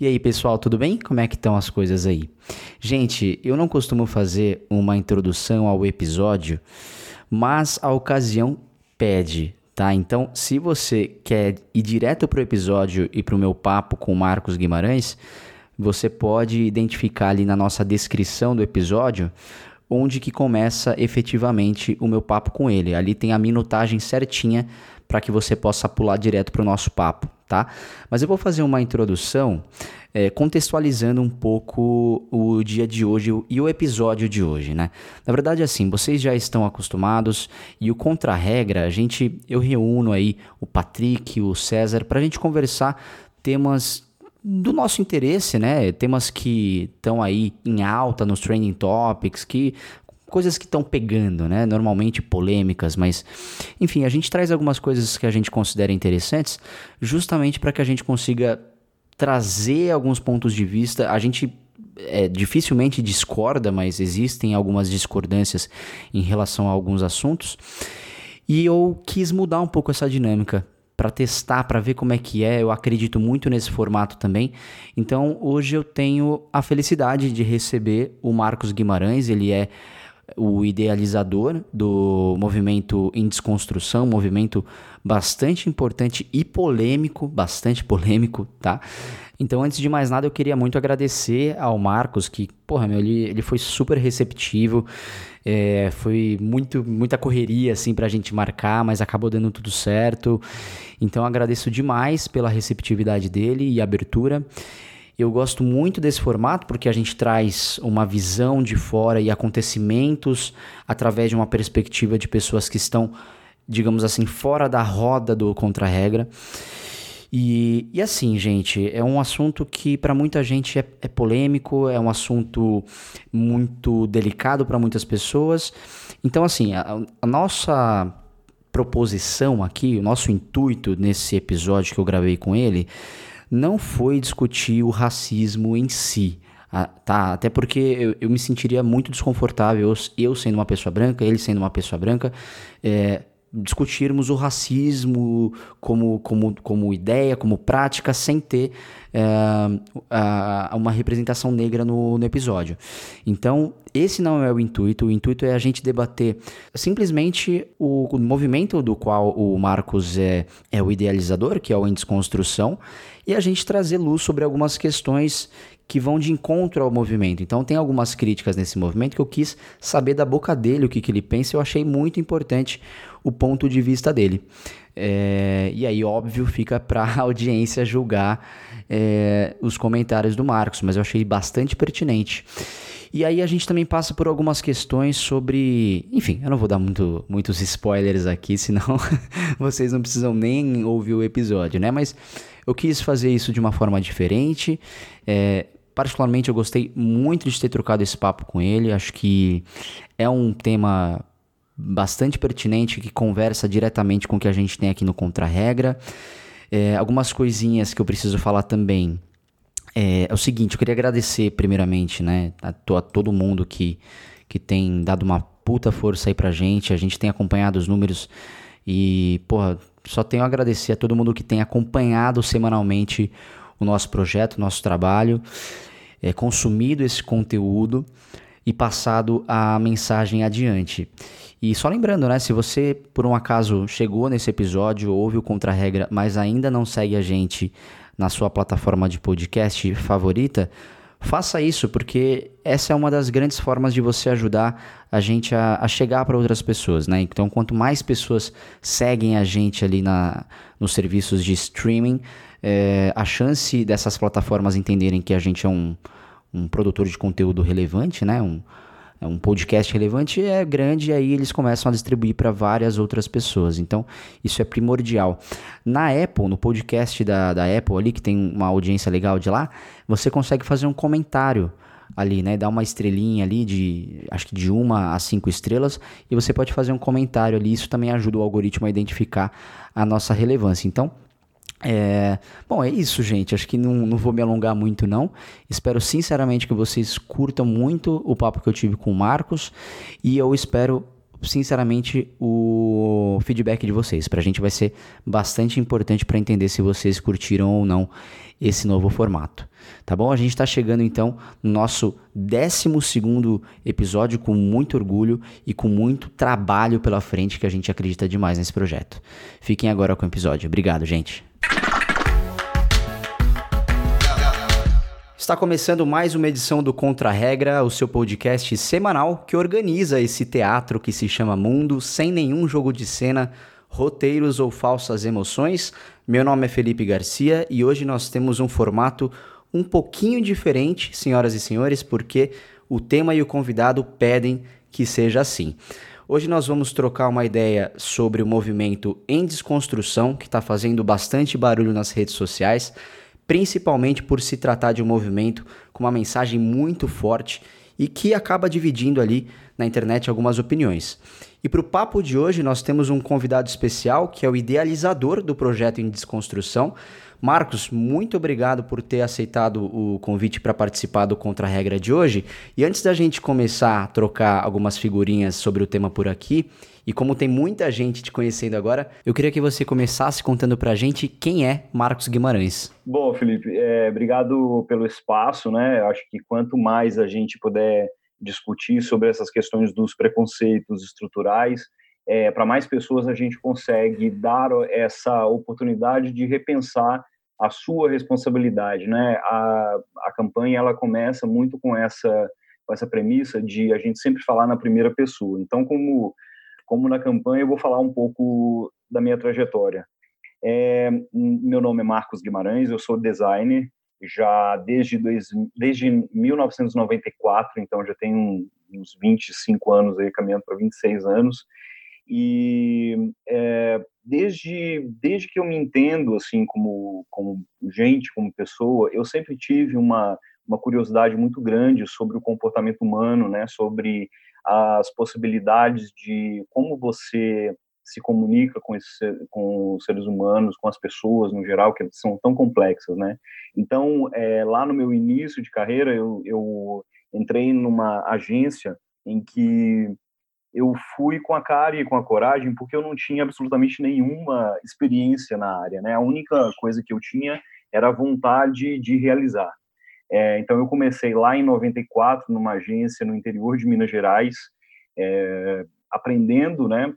E aí, pessoal, tudo bem? Como é que estão as coisas aí? Gente, eu não costumo fazer uma introdução ao episódio, mas a ocasião pede, tá? Então, se você quer ir direto pro episódio e pro meu papo com Marcos Guimarães, você pode identificar ali na nossa descrição do episódio onde que começa efetivamente o meu papo com ele. Ali tem a minutagem certinha para que você possa pular direto para o nosso papo, tá? Mas eu vou fazer uma introdução é, contextualizando um pouco o dia de hoje e o episódio de hoje, né? Na verdade, assim, vocês já estão acostumados e o contra-regra, a gente, eu reúno aí o Patrick, o César, para a gente conversar temas do nosso interesse, né? Temas que estão aí em alta nos trending topics, que coisas que estão pegando, né? Normalmente polêmicas, mas enfim, a gente traz algumas coisas que a gente considera interessantes, justamente para que a gente consiga trazer alguns pontos de vista. A gente é, dificilmente discorda, mas existem algumas discordâncias em relação a alguns assuntos. E eu quis mudar um pouco essa dinâmica para testar, para ver como é que é. Eu acredito muito nesse formato também. Então, hoje eu tenho a felicidade de receber o Marcos Guimarães, ele é o idealizador do movimento em desconstrução, movimento bastante importante e polêmico, bastante polêmico, tá? Então, antes de mais nada, eu queria muito agradecer ao Marcos, que, porra, meu, ele, ele foi super receptivo, é, foi muito, muita correria, assim, pra gente marcar, mas acabou dando tudo certo. Então, agradeço demais pela receptividade dele e abertura. Eu gosto muito desse formato porque a gente traz uma visão de fora e acontecimentos através de uma perspectiva de pessoas que estão, digamos assim, fora da roda do contra-regra. E, e, assim, gente, é um assunto que para muita gente é, é, polêmico, é um assunto muito delicado para muitas pessoas. Então, assim, a, a nossa proposição aqui, o nosso intuito nesse episódio que eu gravei com ele não foi discutir o racismo em si. Ah, tá, até porque eu, eu, me sentiria muito desconfortável, eu, eu, sendo uma pessoa branca, ele sendo uma pessoa branca, é, discutirmos o racismo como, como, como ideia, como prática, sem ter a, uma representação negra no, no episódio. Então, esse não é o intuito, o intuito é a gente debater simplesmente o, o movimento do qual o Marcos é, é o idealizador, que é o Em Desconstrução, e a gente trazer luz sobre algumas questões que vão de encontro ao movimento. Então tem algumas críticas nesse movimento que eu quis saber da boca dele o que, que ele pensa. Eu achei muito importante o ponto de vista dele. É, e aí, óbvio, fica para a audiência julgar é, os comentários do Marcos, mas eu achei bastante pertinente. E aí a gente também passa por algumas questões sobre. Enfim, eu não vou dar muito, muitos spoilers aqui, senão vocês não precisam nem ouvir o episódio, né? Mas eu quis fazer isso de uma forma diferente. É, particularmente, eu gostei muito de ter trocado esse papo com ele. Acho que é um tema bastante pertinente que conversa diretamente com o que a gente tem aqui no Contra-Regra. É, algumas coisinhas que eu preciso falar também. É, é, o seguinte, eu queria agradecer primeiramente, né, a, a todo mundo que, que tem dado uma puta força aí pra gente. A gente tem acompanhado os números e, porra, só tenho a agradecer a todo mundo que tem acompanhado semanalmente o nosso projeto, o nosso trabalho, é, consumido esse conteúdo e passado a mensagem adiante. E só lembrando, né, se você por um acaso chegou nesse episódio, ouve o Contra-Regra, mas ainda não segue a gente na sua plataforma de podcast favorita, faça isso, porque essa é uma das grandes formas de você ajudar a gente a, a chegar para outras pessoas, né? Então, quanto mais pessoas seguem a gente ali na, nos serviços de streaming, é, a chance dessas plataformas entenderem que a gente é um, um produtor de conteúdo relevante, né? Um, é um podcast relevante é grande e aí eles começam a distribuir para várias outras pessoas. Então, isso é primordial. Na Apple, no podcast da, da Apple ali, que tem uma audiência legal de lá, você consegue fazer um comentário ali, né? Dar uma estrelinha ali de, acho que de uma a cinco estrelas e você pode fazer um comentário ali. Isso também ajuda o algoritmo a identificar a nossa relevância. Então, é, bom, é isso, gente. Acho que não, não vou me alongar muito, não. Espero sinceramente que vocês curtam muito o papo que eu tive com o Marcos. E eu espero sinceramente, o feedback de vocês. Para a gente vai ser bastante importante para entender se vocês curtiram ou não esse novo formato. Tá bom? A gente está chegando então no nosso 12 episódio com muito orgulho e com muito trabalho pela frente que a gente acredita demais nesse projeto. Fiquem agora com o episódio. Obrigado, gente. Está começando mais uma edição do Contra Regra, o seu podcast semanal que organiza esse teatro que se chama Mundo, sem nenhum jogo de cena, roteiros ou falsas emoções. Meu nome é Felipe Garcia e hoje nós temos um formato um pouquinho diferente, senhoras e senhores, porque o tema e o convidado pedem que seja assim. Hoje nós vamos trocar uma ideia sobre o movimento em desconstrução, que está fazendo bastante barulho nas redes sociais principalmente por se tratar de um movimento com uma mensagem muito forte e que acaba dividindo ali na internet algumas opiniões. E para o papo de hoje, nós temos um convidado especial que é o idealizador do projeto em desconstrução. Marcos, muito obrigado por ter aceitado o convite para participar do Contra Regra de hoje. E antes da gente começar a trocar algumas figurinhas sobre o tema por aqui, e como tem muita gente te conhecendo agora, eu queria que você começasse contando para a gente quem é Marcos Guimarães. Bom, Felipe, é, obrigado pelo espaço, né? Eu acho que quanto mais a gente puder discutir sobre essas questões dos preconceitos estruturais, é, para mais pessoas a gente consegue dar essa oportunidade de repensar a sua responsabilidade, né? A, a campanha ela começa muito com essa com essa premissa de a gente sempre falar na primeira pessoa. Então, como como na campanha, eu vou falar um pouco da minha trajetória. É, meu nome é Marcos Guimarães, eu sou designer já desde, dois, desde 1994, então já tenho uns 25 anos aí, caminhando para 26 anos. E é, desde, desde que eu me entendo assim como, como gente, como pessoa, eu sempre tive uma, uma curiosidade muito grande sobre o comportamento humano, né, sobre as possibilidades de como você se comunica com, esse, com os seres humanos, com as pessoas no geral, que são tão complexas, né? Então, é, lá no meu início de carreira, eu, eu entrei numa agência em que eu fui com a cara e com a coragem porque eu não tinha absolutamente nenhuma experiência na área, né? A única coisa que eu tinha era a vontade de realizar. É, então, eu comecei lá em 94, numa agência no interior de Minas Gerais, é, aprendendo, né,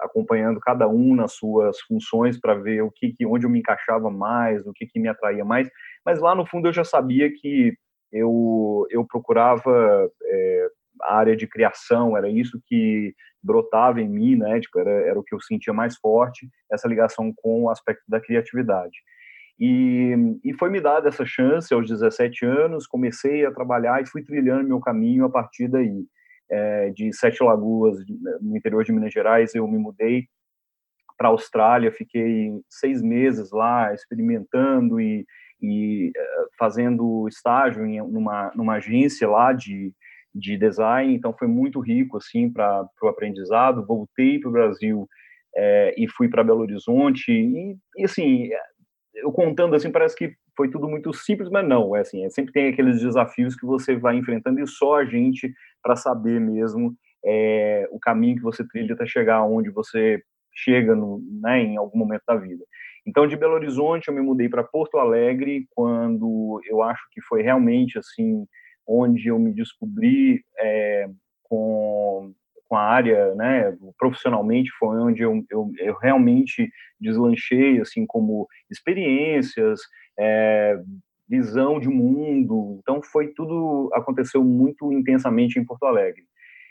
acompanhando cada um nas suas funções para ver o que, que, onde eu me encaixava mais, o que, que me atraía mais. Mas lá no fundo eu já sabia que eu, eu procurava é, área de criação, era isso que brotava em mim, né? Tipo, era, era o que eu sentia mais forte, essa ligação com o aspecto da criatividade. E, e foi me dada essa chance aos 17 anos, comecei a trabalhar e fui trilhando meu caminho a partir daí. É, de Sete Lagoas, no interior de Minas Gerais, eu me mudei para a Austrália, fiquei seis meses lá experimentando e, e é, fazendo estágio em numa, numa agência lá de, de design, então foi muito rico assim para o aprendizado. Voltei para o Brasil é, e fui para Belo Horizonte e, e assim eu contando assim, parece que foi tudo muito simples, mas não, é assim, é, sempre tem aqueles desafios que você vai enfrentando e só a gente para saber mesmo é, o caminho que você trilha até chegar onde você chega no, né, em algum momento da vida. Então, de Belo Horizonte, eu me mudei para Porto Alegre quando eu acho que foi realmente assim onde eu me descobri é, com com a área, né, profissionalmente foi onde eu, eu, eu realmente deslanchei, assim, como experiências, é, visão de mundo, então foi tudo, aconteceu muito intensamente em Porto Alegre.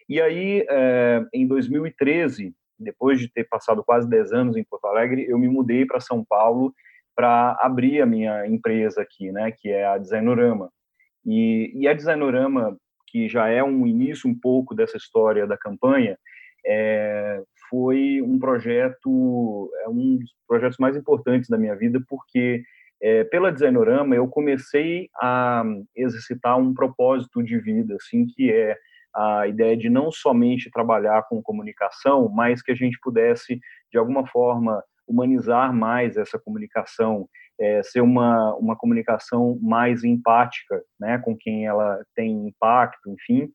E aí, é, em 2013, depois de ter passado quase 10 anos em Porto Alegre, eu me mudei para São Paulo para abrir a minha empresa aqui, né, que é a Designorama. E, e a Designorama que já é um início um pouco dessa história da campanha, é, foi um projeto, é um dos projetos mais importantes da minha vida, porque é, pela Designorama eu comecei a exercitar um propósito de vida, assim, que é a ideia de não somente trabalhar com comunicação, mas que a gente pudesse, de alguma forma, humanizar mais essa comunicação, é, ser uma, uma comunicação mais empática, né, com quem ela tem impacto, enfim.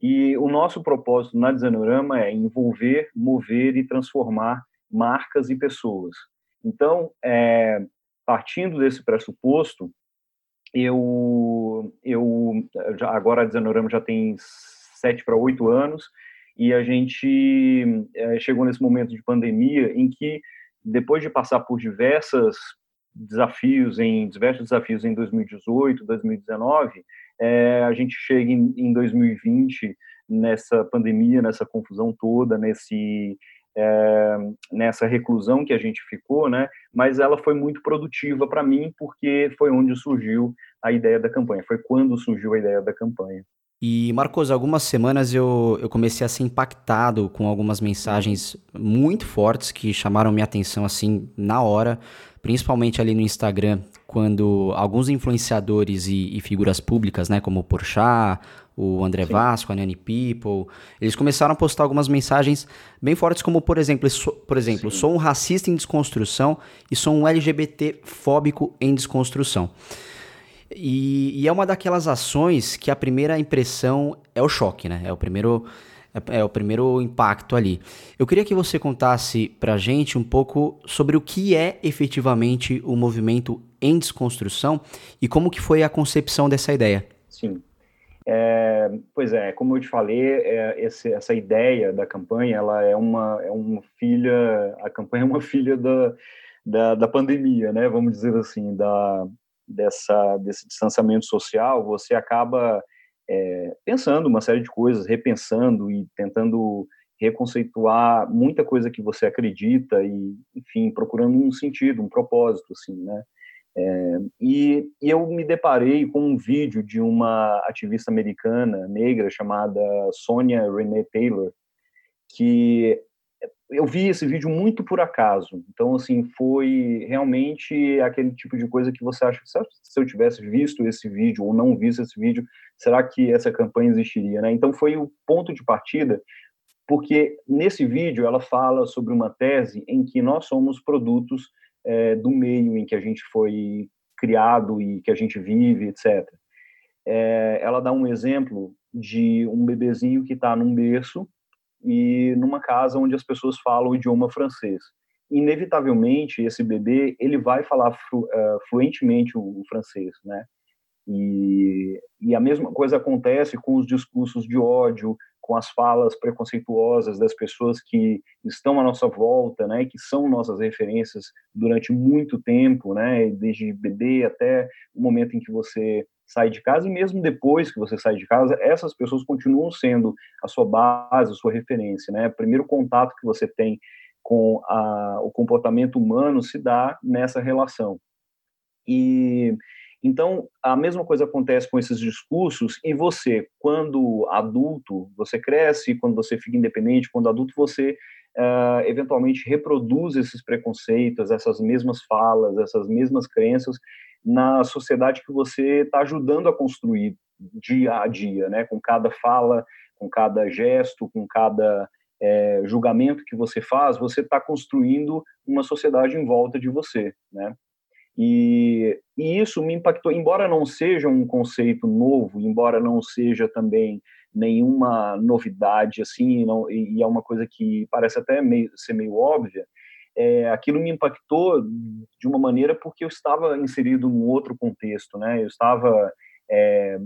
E o nosso propósito na Desanorama é envolver, mover e transformar marcas e pessoas. Então, é, partindo desse pressuposto, eu, eu já, agora a Desanorama já tem sete para oito anos e a gente é, chegou nesse momento de pandemia em que depois de passar por diversas desafios em diversos desafios em 2018, 2019, é, a gente chega em, em 2020 nessa pandemia, nessa confusão toda, nesse é, nessa reclusão que a gente ficou, né? Mas ela foi muito produtiva para mim porque foi onde surgiu a ideia da campanha, foi quando surgiu a ideia da campanha. E, Marcos, algumas semanas eu, eu comecei a ser impactado com algumas mensagens muito fortes que chamaram minha atenção, assim, na hora, principalmente ali no Instagram, quando alguns influenciadores e, e figuras públicas, né, como o Porchat, o André Sim. Vasco, a Nani People, eles começaram a postar algumas mensagens bem fortes, como, por exemplo, sou, por exemplo, sou um racista em desconstrução e sou um LGBT fóbico em desconstrução. E, e, é uma daquelas ações que a primeira impressão é o choque, né? É o primeiro, é, é, o primeiro impacto ali. Eu queria que você contasse pra gente um pouco sobre o que é efetivamente o movimento em desconstrução e como que foi a concepção dessa ideia. Sim. É, pois é, como eu te falei, é, esse, essa ideia da campanha, ela é uma, é uma filha, a campanha é uma filha da, da, da pandemia, né? Vamos dizer assim, da, dessa, desse distanciamento social, você acaba é, pensando uma série de coisas, repensando e tentando reconceituar muita coisa que você acredita e, enfim, procurando um sentido, um propósito, assim, né? É, e, e, eu me deparei com um vídeo de uma ativista americana negra chamada Sonia Renee Taylor, que eu vi esse vídeo muito por acaso. Então, assim, foi realmente aquele tipo de coisa que você acha que se eu tivesse visto esse vídeo ou não visto esse vídeo, será que essa campanha existiria, né? Então, foi o ponto de partida, porque nesse vídeo ela fala sobre uma tese em que nós somos produtos é, do meio em que a gente foi criado e que a gente vive, etc. É, ela dá um exemplo de um bebezinho que está num berço e numa casa onde as pessoas falam o idioma francês. Inevitavelmente, esse bebê ele vai falar flu, uh, fluentemente o, o, francês, né? E, e a mesma coisa acontece com os discursos de ódio, com as falas preconceituosas das pessoas que estão à nossa volta, né, que são nossas referências durante muito tempo, né, desde bebê até o momento em que você sai de casa, e mesmo depois que você sai de casa, essas pessoas continuam sendo a sua base, a sua referência, né? O primeiro contato que você tem com a, o comportamento humano se dá nessa relação. E então a mesma coisa acontece com esses discursos e você, quando adulto, você cresce, quando você fica independente, quando adulto você uh, eventualmente reproduz esses preconceitos, essas mesmas falas, essas mesmas crenças na sociedade que você está ajudando a construir dia a dia, né? Com cada fala, com cada gesto, com cada é, julgamento que você faz, você está construindo uma sociedade em volta de você, né? E, e, isso me impactou, embora não seja um conceito novo, embora não seja também nenhuma novidade assim, não, e, e é uma coisa que parece até meio, ser meio óbvia, é, aquilo me impactou de uma maneira porque eu estava inserido num outro contexto, né? Eu estava é,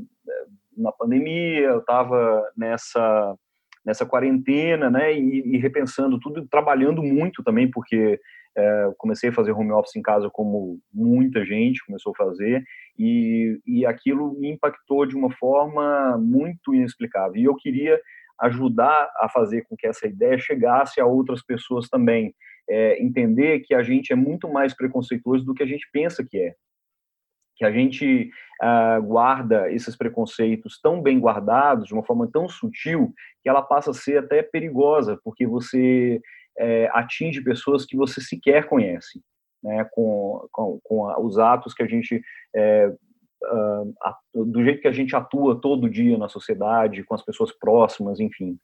na pandemia, eu estava nessa nessa quarentena, né? E, e, repensando tudo, trabalhando muito também, porque é, comecei a fazer home office em casa como muita gente começou a fazer, e, e aquilo me impactou de uma forma muito inexplicável. E eu queria ajudar a fazer com que essa ideia chegasse a outras pessoas também é, entender que a gente é muito mais preconceituoso do que a gente pensa que é. Que a gente ah, guarda esses preconceitos tão bem guardados, de uma forma tão sutil, que ela passa a ser até perigosa, porque você é, atinge pessoas que você sequer conhece, né, com, com, com os atos que a gente é, Uh, do jeito que a gente atua todo dia na sociedade, com as pessoas próximas, enfim.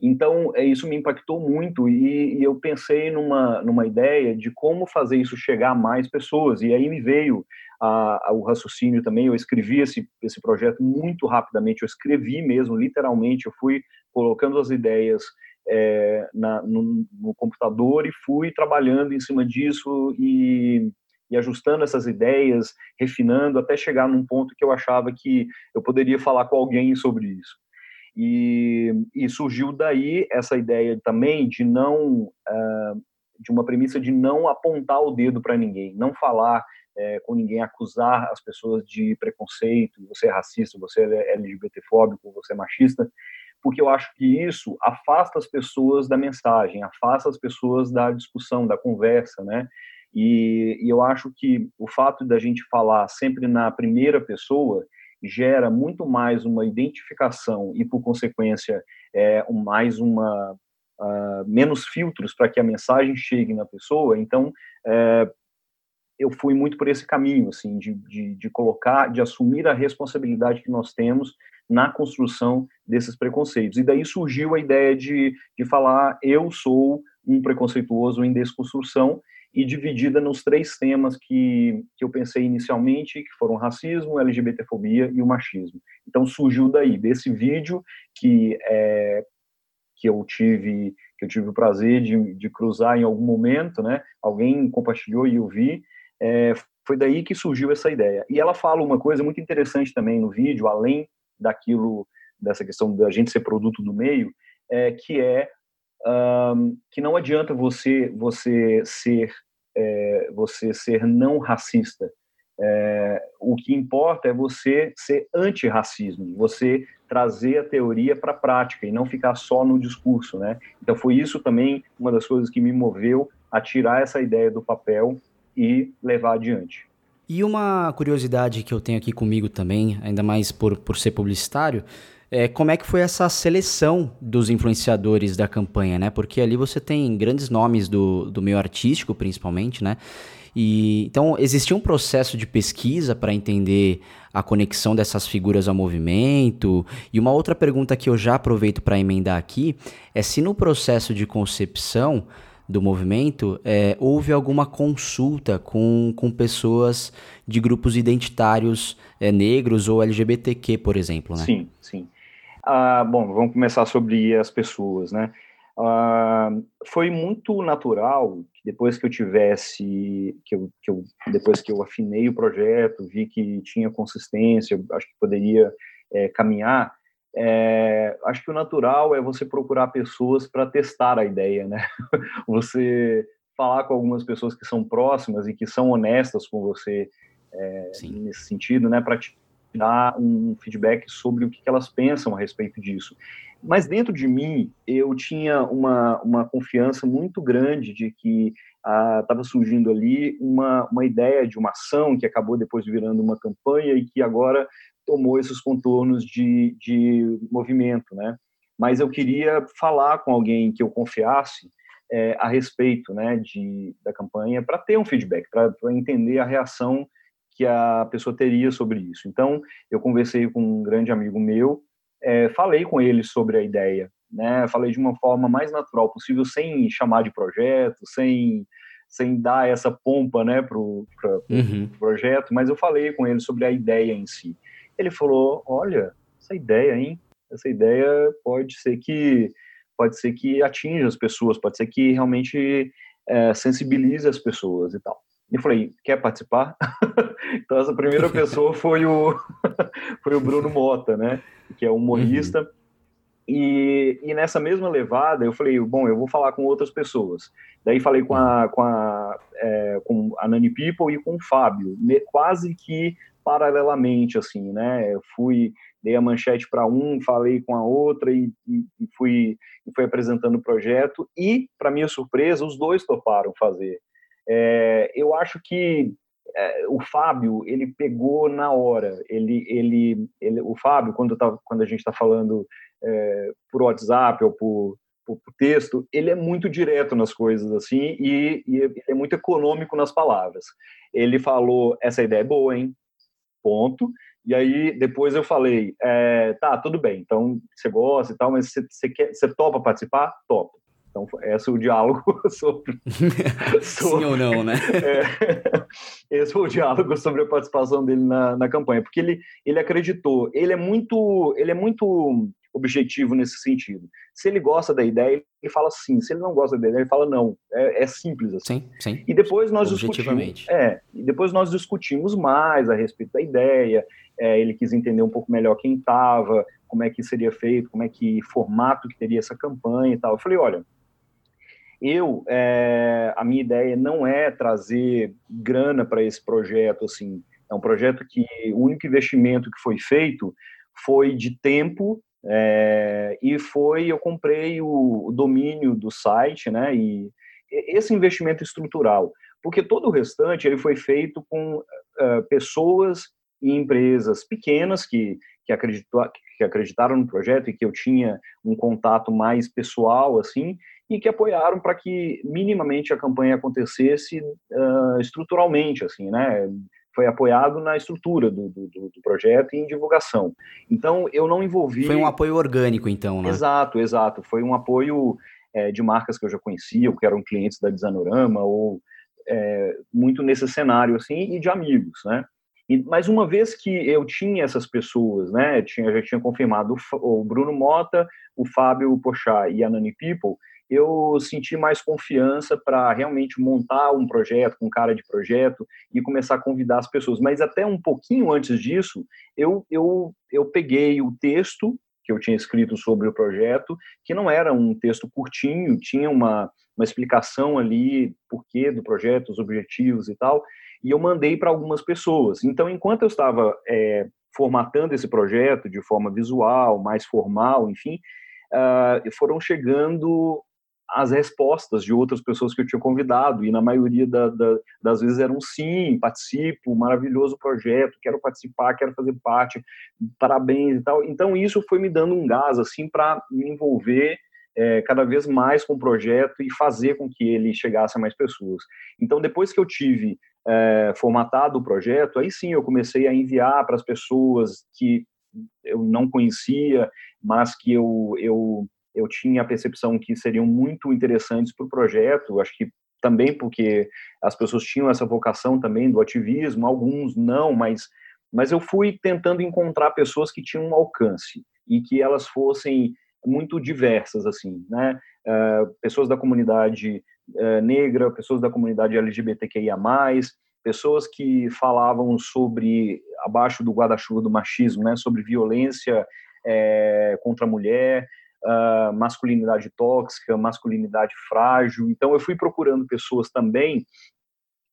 Então, é, isso me impactou muito e, e, eu pensei numa, numa ideia de como fazer isso chegar a mais pessoas. E aí me veio a, a, o raciocínio também. Eu escrevi esse, esse projeto muito rapidamente, eu escrevi mesmo, literalmente. Eu fui colocando as ideias é, na, no, no, computador e fui trabalhando em cima disso e, e ajustando essas ideias, refinando, até chegar num ponto que eu achava que eu poderia falar com alguém sobre isso. E, e surgiu daí essa ideia também de não, uh, de uma premissa de não apontar o dedo para ninguém, não falar é, com ninguém, acusar as pessoas de preconceito, você é racista, você é LGBTfóbico, você é machista, porque eu acho que isso afasta as pessoas da mensagem, afasta as pessoas da discussão, da conversa, né? E, e eu acho que o fato da gente falar sempre na primeira pessoa gera muito mais uma identificação e, por consequência, é, mais uma uh, menos filtros para que a mensagem chegue na pessoa. Então, é, eu fui muito por esse caminho, assim, de, de, de, colocar, de assumir a responsabilidade que nós temos na construção desses preconceitos. E daí surgiu a ideia de, de falar, eu sou um preconceituoso em desconstrução, e dividida nos três temas que, que eu pensei inicialmente, que foram racismo, LGBTfobia e o machismo. Então surgiu daí, desse vídeo que, é, que eu tive que eu tive o prazer de, de cruzar em algum momento, né? Alguém compartilhou e eu vi. É, foi daí que surgiu essa ideia. E ela fala uma coisa muito interessante também no vídeo, além daquilo, dessa questão da gente ser produto do meio, é, que é um, que não adianta você você ser é, você ser não racista. É, o que importa é você ser antirracismo, você trazer a teoria para a prática e não ficar só no discurso, né? Então foi isso também uma das coisas que me moveu a tirar essa ideia do papel e levar adiante. E uma curiosidade que eu tenho aqui comigo também, ainda mais por, por ser publicitário, é, como é que foi essa seleção dos influenciadores da campanha, né? Porque ali você tem grandes nomes do, do meio artístico, principalmente, né? E, então, existia um processo de pesquisa para entender a conexão dessas figuras ao movimento? E uma outra pergunta que eu já aproveito para emendar aqui é se no processo de concepção do movimento é, houve alguma consulta com, com pessoas de grupos identitários é, negros ou LGBTQ, por exemplo, né? Sim, sim. Ah, bom, vamos começar sobre as pessoas, né? Ah, foi muito natural que depois que eu tivesse, que eu, que eu, depois que eu afinei o projeto, vi que tinha consistência, acho que poderia é, caminhar, é, acho que o natural é você procurar pessoas para testar a ideia, né? Você falar com algumas pessoas que são próximas e que são honestas com você é, nesse sentido, né? Para te dar um feedback sobre o que elas pensam a respeito disso. Mas dentro de mim, eu tinha uma, uma confiança muito grande de que estava ah, surgindo ali uma, uma ideia de uma ação que acabou depois virando uma campanha e que agora tomou esses contornos de, de movimento, né? Mas eu queria falar com alguém que eu confiasse é, a respeito, né, de, da campanha para ter um feedback, para entender a reação que a pessoa teria sobre isso. Então, eu conversei com um grande amigo meu, é, falei com ele sobre a ideia, né? Falei de uma forma mais natural possível, sem chamar de projeto, sem sem dar essa pompa, né, pro, uhum. projeto, mas eu falei com ele sobre a ideia em si. Ele falou: "Olha, essa ideia, hein? Essa ideia pode ser que pode ser que atinja as pessoas, pode ser que realmente é, sensibilize as pessoas e tal. Eu falei, quer participar? então essa primeira pessoa foi o foi o Bruno Mota, né? Que é humorista. Uhum. E, e nessa mesma levada eu falei, bom, eu vou falar com outras pessoas. Daí falei com a com a, é, com a Nani People e com o Fábio, quase que paralelamente assim, né? Eu fui dei a manchete para um, falei com a outra e, e, e fui e fui apresentando o projeto e para minha surpresa os dois toparam fazer. É, eu acho que é, o Fábio ele pegou na hora. Ele, ele, ele o Fábio quando tá, quando a gente está falando é, por WhatsApp ou por, por, por, texto, ele é muito direto nas coisas assim e, e é muito econômico nas palavras. Ele falou essa ideia é boa, hein? Ponto. E aí, depois eu falei, é, tá, tudo bem, então você gosta e tal, mas você, você, quer, você topa participar? Topa. Então, esse é o diálogo sobre. sobre Sim ou não, né? É, esse foi o diálogo sobre a participação dele na, na campanha, porque ele, ele acreditou. Ele é muito, ele é muito objetivo nesse sentido. Se ele gosta da ideia, ele fala sim. Se ele não gosta da ideia, ele fala não. É, é simples assim. Sim, sim. E depois nós discutimos. É, e depois nós discutimos mais a respeito da ideia. É, ele quis entender um pouco melhor quem estava, como é que seria feito, como é que formato que teria essa campanha e tal. Eu falei, olha, eu, é, a minha ideia não é trazer grana para esse projeto, assim, é um projeto que o único investimento que foi feito foi de tempo é, e foi, eu comprei o, o, domínio do site, né, e esse investimento estrutural, porque todo o restante ele foi feito com uh, pessoas e empresas pequenas que, que, acreditou, que acreditaram no projeto e que eu tinha um contato mais pessoal, assim, e que apoiaram para que minimamente a campanha acontecesse uh, estruturalmente, assim, né? Foi apoiado na estrutura do, do, do, projeto e em divulgação. Então, eu não envolvi... Foi um apoio orgânico, então, né? Exato, exato. Foi um apoio é, de marcas que eu já conhecia, ou que eram clientes da Desanorama, ou é, muito nesse cenário, assim, e de amigos, né? E, mas uma vez que eu tinha essas pessoas, né, tinha, já tinha confirmado o, o Bruno Mota, o Fábio Pochá e a Nani People, eu senti mais confiança para realmente montar um projeto com cara de projeto e começar a convidar as pessoas. Mas até um pouquinho antes disso, eu, eu, eu peguei o texto que eu tinha escrito sobre o projeto, que não era um texto curtinho, tinha uma, uma explicação ali, porquê do projeto, os objetivos e tal, e eu mandei para algumas pessoas. Então, enquanto eu estava é, formatando esse projeto de forma visual, mais formal, enfim, uh, foram chegando as respostas de outras pessoas que eu tinha convidado, e na maioria da, da, das vezes eram sim, participo, maravilhoso projeto, quero participar, quero fazer parte, parabéns e tal. Então isso foi me dando um gás assim para me envolver é, cada vez mais com o projeto e fazer com que ele chegasse a mais pessoas. Então depois que eu tive é, formatado o projeto, aí sim eu comecei a enviar para as pessoas que eu não conhecia, mas que eu, eu eu tinha a percepção que seriam muito interessantes para o projeto, acho que também porque as pessoas tinham essa vocação também do ativismo, alguns não, mas, mas eu fui tentando encontrar pessoas que tinham um alcance e que elas fossem muito diversas, assim, né? Uh, pessoas da comunidade uh, negra, pessoas da comunidade LGBTQIA+, pessoas que falavam sobre, abaixo do guarda-chuva do machismo, né? Sobre violência é, contra a mulher, uh, masculinidade tóxica, masculinidade frágil. Então, eu fui procurando pessoas também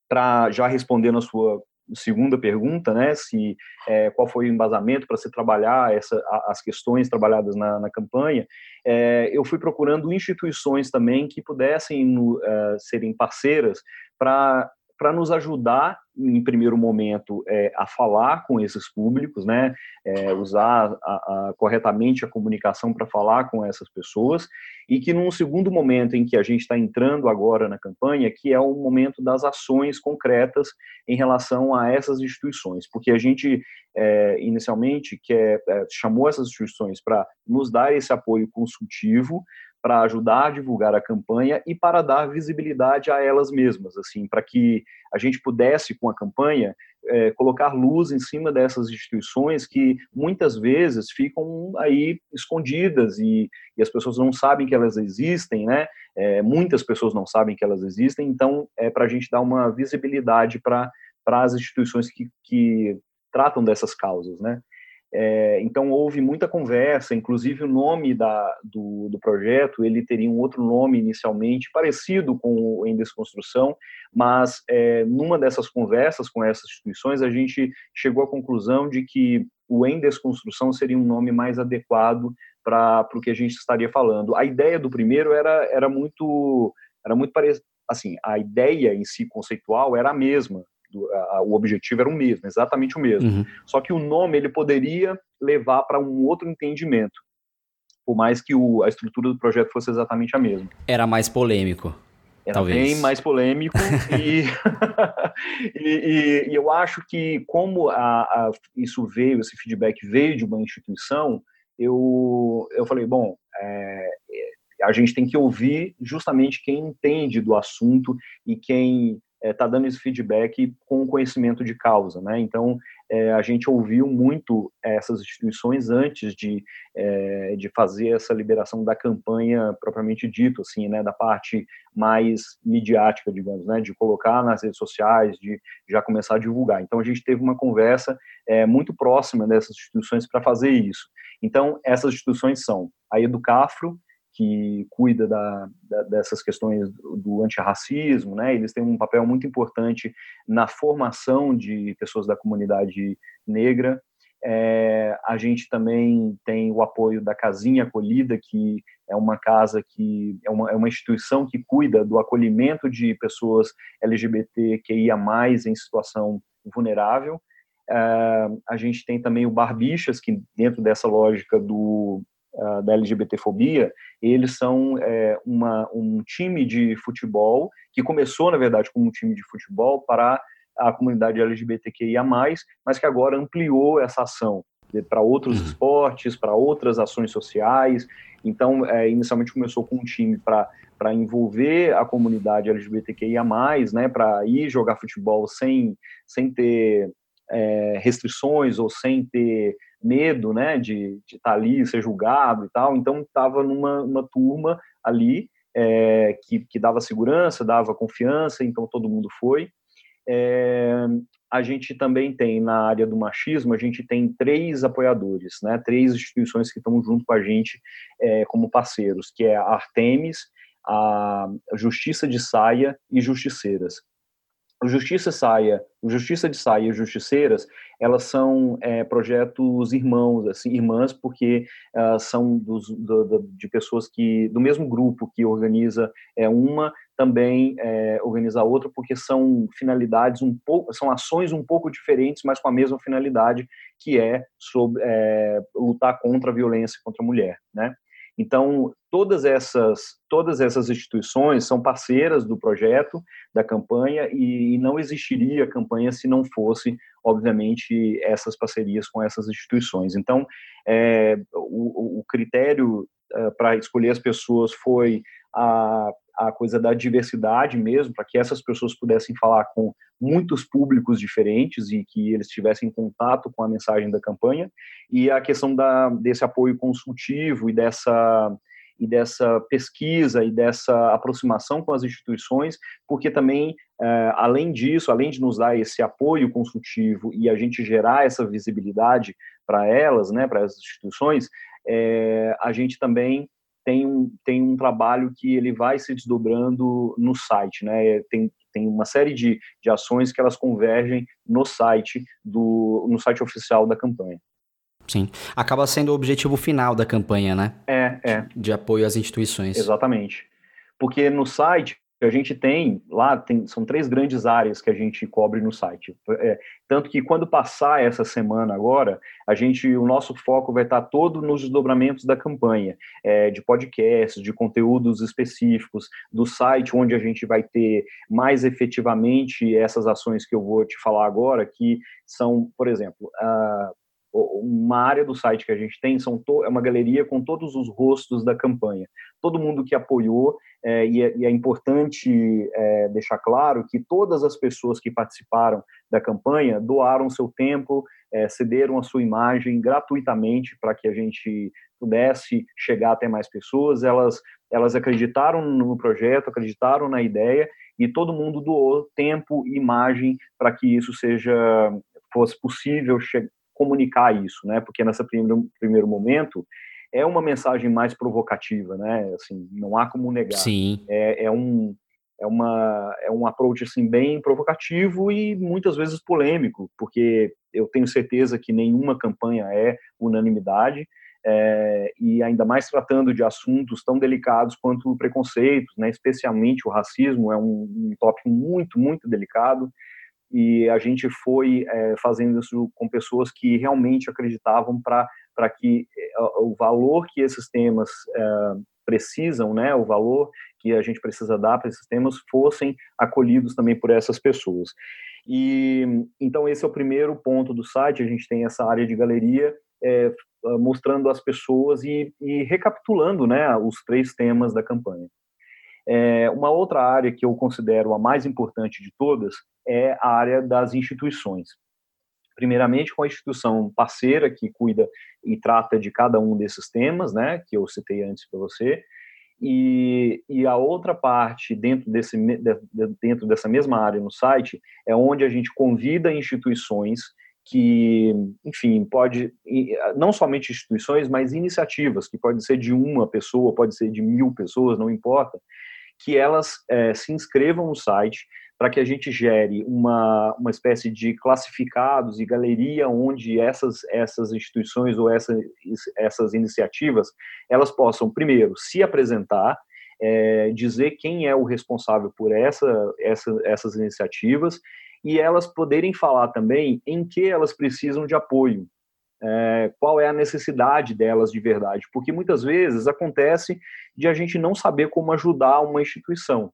para já respondendo a sua segunda pergunta, né, se é, qual foi o embasamento para se trabalhar essa, as questões trabalhadas na, na campanha, é, eu fui procurando instituições também que pudessem no, uh, serem parceiras para para nos ajudar, em primeiro momento, é, a falar com esses públicos, né, é, usar a, a, corretamente a comunicação para falar com essas pessoas, e que num segundo momento em que a gente está entrando agora na campanha, que é o momento das ações concretas em relação a essas instituições, porque a gente é, inicialmente quer, é, chamou essas instituições para nos dar esse apoio consultivo, para ajudar a divulgar a campanha e para dar visibilidade a elas mesmas, assim, para que a gente pudesse, com a campanha, é, colocar luz em cima dessas instituições que muitas vezes ficam aí escondidas e, e as pessoas não sabem que elas existem, né? É, muitas pessoas não sabem que elas existem, então é para a gente dar uma visibilidade para as instituições que, que tratam dessas causas, né? É, então houve muita conversa, inclusive o nome da, do, do, projeto ele teria um outro nome inicialmente parecido com o em desconstrução, mas é, numa dessas conversas com essas instituições a gente chegou à conclusão de que o em desconstrução seria um nome mais adequado para o que a gente estaria falando. A ideia do primeiro era, era muito era muito parecida, assim, a ideia em si conceitual era a mesma, a, o objetivo era o mesmo, exatamente o mesmo. Uhum. Só que o nome ele poderia levar para um outro entendimento, por mais que o, a estrutura do projeto fosse exatamente a mesma. Era mais polêmico. era Talvez. bem mais polêmico e, e, e, eu acho que como a, a, isso veio, esse feedback veio de uma instituição, eu, eu falei, bom, é, a gente tem que ouvir justamente quem entende do assunto e quem está é, dando esse feedback com conhecimento de causa, né? Então é, a gente ouviu muito essas instituições antes de, é, de fazer essa liberação da campanha propriamente dito, assim, né? Da parte mais midiática, digamos, né? De colocar nas redes sociais, de já começar a divulgar. Então a gente teve uma conversa é, muito próxima dessas instituições para fazer isso. Então essas instituições são a Educafro, que cuida da, da, dessas questões do, do antirracismo, né? Eles têm um papel muito importante na formação de pessoas da comunidade negra. É, a gente também tem o apoio da Casinha Acolhida, que é uma casa que é uma, é uma instituição que cuida do acolhimento de pessoas LGBTQIA+, em situação vulnerável. É, a gente tem também o Barbichas, que dentro dessa lógica do uh, da LGBTfobia, eles são é, uma, um time de futebol que começou, na verdade, como um time de futebol para a comunidade LGBTQIA+, mas que agora ampliou essa ação para outros uhum. esportes, para outras ações sociais. Então, é, inicialmente começou com um time para para envolver a comunidade LGBTQIA+, né, para ir jogar futebol sem, sem ter é, restrições ou sem ter medo, né, de estar tá ali, ser julgado e tal. Então, estava numa uma turma ali é, que, que dava segurança, dava confiança, então todo mundo foi. É, a gente também tem na área do machismo, a gente tem três apoiadores, né, três instituições que estão junto com a gente é, como parceiros, que é a Artemis, a Justiça de Saia e Justiceiras o Justiça Saia, o Justiça de Saia e Justiceiras, elas são é, projetos irmãos, assim, irmãs, porque uh, são dos, do, do, de pessoas que do mesmo grupo que organiza é, uma também é, organiza a outra, porque são finalidades um pouco, são ações um pouco diferentes, mas com a mesma finalidade, que é sobre é, lutar contra a violência contra a mulher, né? Então, todas essas, todas essas instituições são parceiras do projeto, da campanha, e, não existiria a campanha se não fosse, obviamente, essas parcerias com essas instituições. Então, é, o, o, critério é, para escolher as pessoas foi a, a coisa da diversidade mesmo, para que essas pessoas pudessem falar com muitos públicos diferentes e que eles tivessem contato com a mensagem da campanha, e a questão da, desse apoio consultivo e dessa e dessa pesquisa e dessa aproximação com as instituições, porque também, é, além disso, além de nos dar esse apoio consultivo e a gente gerar essa visibilidade para elas, né, para as instituições, é, a gente também tem um, tem um trabalho que ele vai se desdobrando no site, né? Tem, tem uma série de, de ações que elas convergem no site do no site oficial da campanha. Sim. Acaba sendo o objetivo final da campanha, né? É, é. De apoio às instituições. Exatamente. Porque no site a gente tem lá tem, são três grandes áreas que a gente cobre no site. É, tanto que quando passar essa semana agora a gente o nosso foco vai estar todo nos desdobramentos da campanha é, de podcasts de conteúdos específicos do site onde a gente vai ter mais efetivamente essas ações que eu vou te falar agora que são por exemplo uma área do site que a gente tem são é uma galeria com todos os rostos da campanha. Todo mundo que apoiou, é, e, é, e, é, importante é, deixar claro que todas as pessoas que participaram da campanha doaram seu tempo, é, cederam a sua imagem gratuitamente para que a gente pudesse chegar até mais pessoas. Elas, elas acreditaram no projeto, acreditaram na ideia, e todo mundo doou tempo e imagem para que isso seja fosse possível comunicar isso, né? Porque nesse primeiro, primeiro momento é uma mensagem mais provocativa, né? Assim, não há como negar. Sim. É, é um é uma é um approach assim bem provocativo e muitas vezes polêmico, porque eu tenho certeza que nenhuma campanha é unanimidade. É, e ainda mais tratando de assuntos tão delicados quanto o preconceito, né, especialmente o racismo, é um, um tópico muito, muito delicado e a gente foi é, fazendo isso com pessoas que realmente acreditavam para que é, o valor que esses temas é, precisam, né, o valor que a gente precisa dar para esses temas fossem acolhidos também por essas pessoas. E então esse é o primeiro ponto do site. A gente tem essa área de galeria é, mostrando as pessoas e, e, recapitulando, né, os três temas da campanha. É, uma outra área que eu considero a mais importante de todas é a área das instituições. Primeiramente com a instituição parceira que cuida e trata de cada um desses temas, né, que eu citei antes para você, e, e a outra parte dentro, desse, dentro dessa mesma área no site é onde a gente convida instituições que, enfim, pode, não somente instituições, mas iniciativas, que pode ser de uma pessoa, pode ser de mil pessoas, não importa, que elas é, se inscrevam no site, para que a gente gere uma, uma espécie de classificados e galeria onde essas, essas instituições ou essa, essas iniciativas elas possam, primeiro, se apresentar, é, dizer quem é o responsável por essa, essa, essas iniciativas e elas poderem falar também em que elas precisam de apoio, é, qual é a necessidade delas de verdade, porque muitas vezes acontece de a gente não saber como ajudar uma instituição.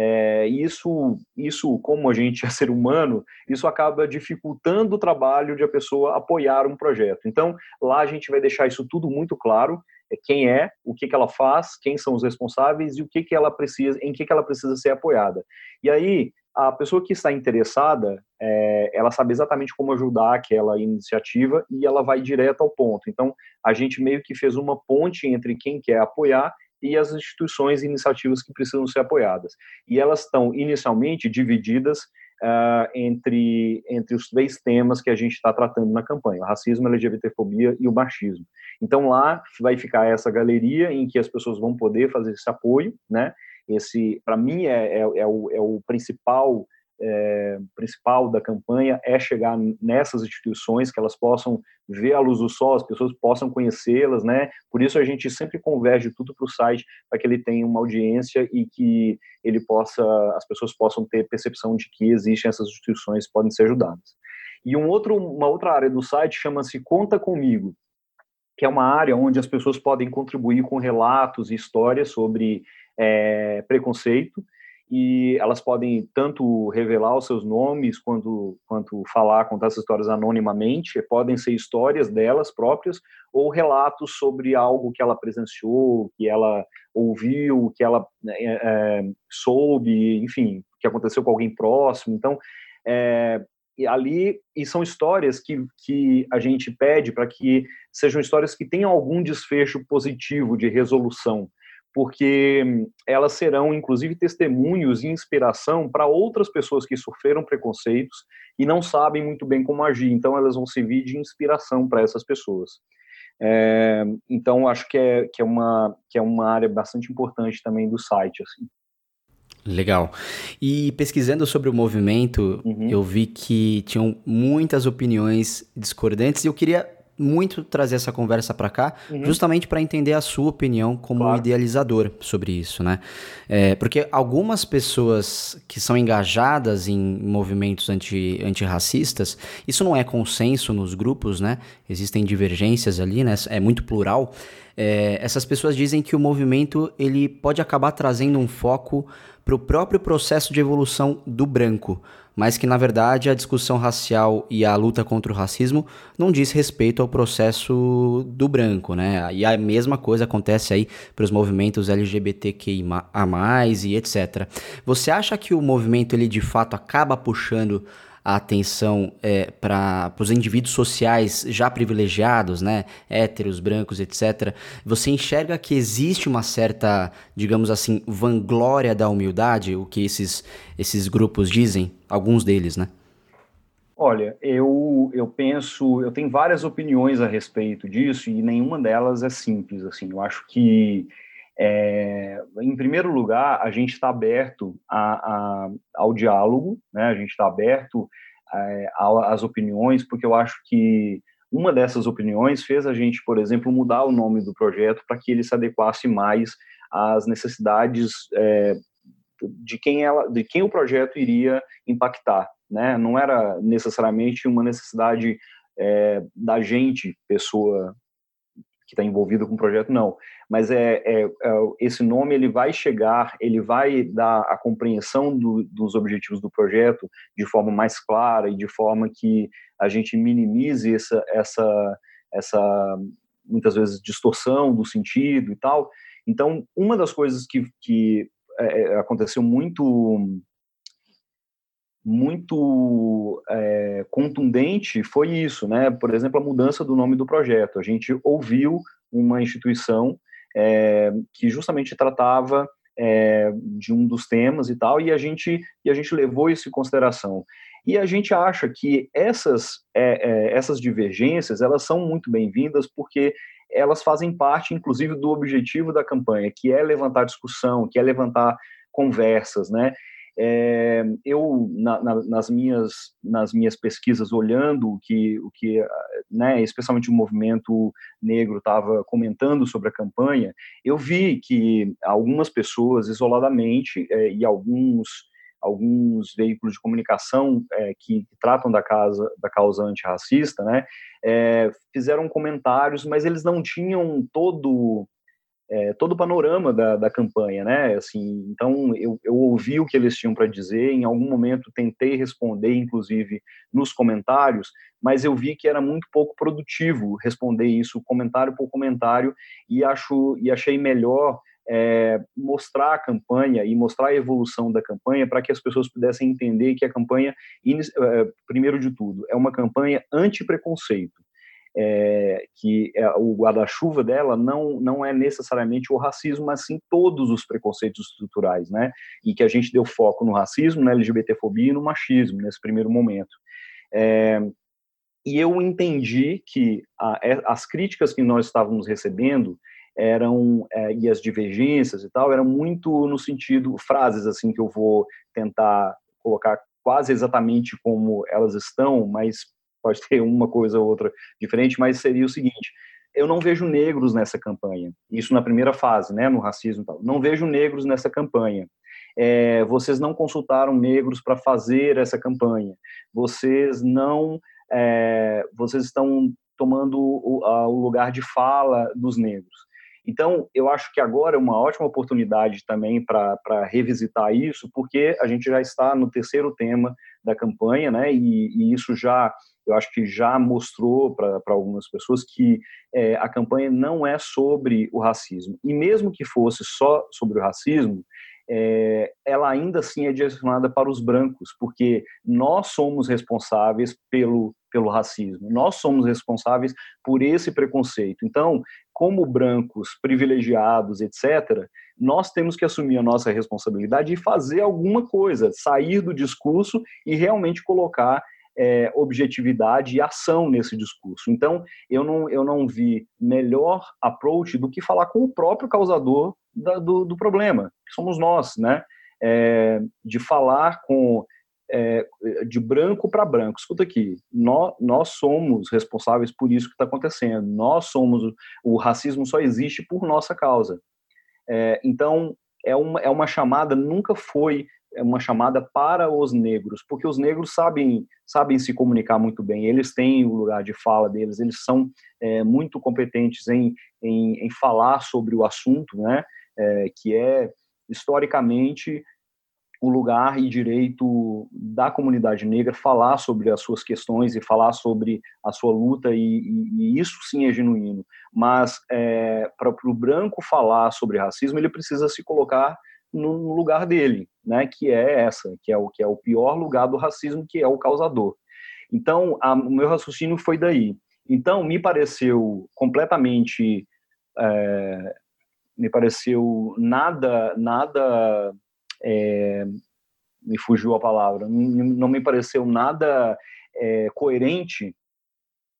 É, isso, isso, como a gente é ser humano, isso acaba dificultando o trabalho de a pessoa apoiar um projeto. Então, lá a gente vai deixar isso tudo muito claro, é, quem é, o que, que ela faz, quem são os responsáveis e o que, que ela precisa, em que, que ela precisa ser apoiada. E aí, a pessoa que está interessada, é, ela sabe exatamente como ajudar aquela iniciativa e ela vai direto ao ponto. Então, a gente meio que fez uma ponte entre quem quer apoiar e as instituições e iniciativas que precisam ser apoiadas. E elas estão inicialmente divididas uh, entre, entre os três temas que a gente está tratando na campanha: o racismo, a LGBTfobia e o machismo. Então lá vai ficar essa galeria em que as pessoas vão poder fazer esse apoio, né? Esse, para mim, é, é, é, o, é o principal é, principal da campanha é chegar nessas instituições, que elas possam ver a luz do sol, as pessoas possam conhecê-las, né? Por isso a gente sempre converge tudo para o site para que ele tenha uma audiência e que ele possa, as pessoas possam ter percepção de que existem essas instituições podem ser ajudadas. E um outro, uma outra área do site chama-se Conta Comigo, que é uma área onde as pessoas podem contribuir com relatos e histórias sobre é, preconceito e elas podem tanto revelar os seus nomes quanto, quanto falar, contar essas histórias anonimamente, podem ser histórias delas próprias ou relatos sobre algo que ela presenciou, que ela ouviu, que ela é, é, soube, enfim, que aconteceu com alguém próximo. Então, é, ali e são histórias que, que a gente pede para que sejam histórias que tenham algum desfecho positivo de resolução porque elas serão, inclusive, testemunhos e inspiração para outras pessoas que sofreram preconceitos e não sabem muito bem como agir. Então, elas vão servir de inspiração para essas pessoas. É, então, acho que é, que, é uma, que é uma área bastante importante também do site. Assim. Legal. E pesquisando sobre o movimento, uhum. eu vi que tinham muitas opiniões discordantes e eu queria muito trazer essa conversa para cá, uhum. justamente para entender a sua opinião como claro. idealizador sobre isso, né? É, porque algumas pessoas que são engajadas em movimentos anti, antirracistas, isso não é consenso nos grupos, né? Existem divergências ali, né? É muito plural. É, essas pessoas dizem que o movimento ele pode acabar trazendo um foco para o próprio processo de evolução do branco, mas que na verdade a discussão racial e a luta contra o racismo não diz respeito ao processo do branco, né? E a mesma coisa acontece aí para os movimentos LGBTQI e etc. Você acha que o movimento ele de fato acaba puxando a atenção é, para os indivíduos sociais já privilegiados, né, héteros, brancos, etc., você enxerga que existe uma certa, digamos assim, vanglória da humildade, o que esses, esses grupos dizem, alguns deles, né? Olha, eu, eu penso, eu tenho várias opiniões a respeito disso e nenhuma delas é simples, assim, eu acho que é, em primeiro lugar, a gente está aberto a, a, ao diálogo, né? a gente está aberto é, às opiniões, porque eu acho que uma dessas opiniões fez a gente, por exemplo, mudar o nome do projeto para que ele se adequasse mais às necessidades é, de quem ela, de quem o projeto iria impactar, né? Não era necessariamente uma necessidade é, da gente, pessoa que está envolvido com o projeto, não. Mas é, é, é, esse nome ele vai chegar, ele vai dar a compreensão do, dos objetivos do projeto de forma mais clara e de forma que a gente minimize essa, essa, essa muitas vezes distorção do sentido e tal. Então, uma das coisas que, que é, é aconteceu muito muito é, contundente foi isso, né? Por exemplo, a mudança do nome do projeto. A gente ouviu uma instituição é, que justamente tratava é, de um dos temas e tal, e a gente e a gente levou isso em consideração. E a gente acha que essas é, é, essas divergências elas são muito bem-vindas porque elas fazem parte, inclusive, do objetivo da campanha, que é levantar discussão, que é levantar conversas, né? É, eu na, na, nas minhas nas minhas pesquisas olhando o que o que né, especialmente o movimento negro estava comentando sobre a campanha eu vi que algumas pessoas isoladamente é, e alguns alguns veículos de comunicação é, que, tratam da casa da causa antirracista né é, fizeram comentários mas eles não tinham todo é, todo o panorama da, da campanha, né? Assim, então eu, eu ouvi o que eles tinham para dizer. Em algum momento tentei responder, inclusive nos comentários, mas eu vi que era muito pouco produtivo responder isso, comentário por comentário, e acho e achei melhor é, mostrar a campanha e mostrar a evolução da campanha para que as pessoas pudessem entender que a campanha, é, primeiro de tudo, é uma campanha anti-preconceito é, que é, o guarda-chuva dela não, não é necessariamente o racismo, mas sim todos os preconceitos estruturais, né? E que a gente deu foco no racismo, na LGBTfobia e no machismo nesse primeiro momento. É, e eu entendi que a, é, as críticas que nós estávamos recebendo eram é, e as divergências e tal eram muito no sentido frases assim que eu vou tentar colocar quase exatamente como elas estão, mas pode ter uma coisa ou outra diferente, mas seria o seguinte: eu não vejo negros nessa campanha. Isso na primeira fase, né, no racismo e tal. Não vejo negros nessa campanha. É, vocês não consultaram negros para fazer essa campanha. Vocês não, é, vocês estão tomando o, a, o lugar de fala dos negros. Então, eu acho que agora é uma ótima oportunidade também para revisitar isso, porque a gente já está no terceiro tema da campanha, né? E, e isso já eu acho que já mostrou para algumas pessoas que é, a campanha não é sobre o racismo. E mesmo que fosse só sobre o racismo, é, ela ainda assim é direcionada para os brancos, porque nós somos responsáveis pelo, pelo racismo, nós somos responsáveis por esse preconceito. Então, como brancos privilegiados, etc., nós temos que assumir a nossa responsabilidade e fazer alguma coisa, sair do discurso e realmente colocar é, objetividade e ação nesse discurso. Então, eu não, eu não vi melhor approach do que falar com o próprio causador da, do, do, problema, que somos nós, né? É, de falar com é, de branco para branco. Escuta aqui, nós, nós somos responsáveis por isso que está acontecendo. Nós somos o racismo só existe por nossa causa. É, então é uma, é uma chamada nunca foi uma chamada para os negros, porque os negros sabem sabem se comunicar muito bem, eles têm o lugar de fala deles, eles são é, muito competentes em, em, em, falar sobre o assunto, né, é, que é historicamente o lugar e direito da comunidade negra falar sobre as suas questões e falar sobre a sua luta e, e, e isso sim é genuíno. Mas é, para o branco falar sobre racismo ele precisa se colocar no lugar dele, né, que é essa, que é o que é o pior lugar do racismo, que é o causador. Então, a, o meu raciocínio foi daí. Então, me pareceu completamente, é, me pareceu nada, nada, é, me fugiu a palavra, não me pareceu nada é, coerente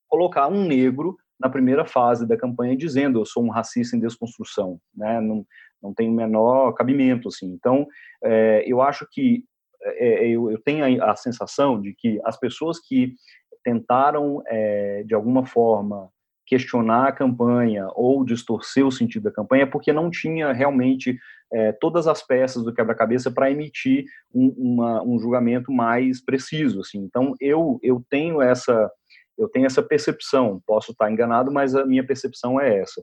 colocar um negro na primeira fase da campanha dizendo eu sou um racista em desconstrução, né? Não, não tem o menor cabimento, assim. Então, é, eu acho que é, eu, eu, tenho a, a, sensação de que as pessoas que tentaram, é, de alguma forma, questionar a campanha ou distorcer o sentido da campanha é porque não tinha realmente é, todas as peças do quebra-cabeça para emitir um, uma, um julgamento mais preciso, assim. Então, eu, eu tenho essa eu tenho essa percepção, posso estar enganado, mas a minha percepção é essa.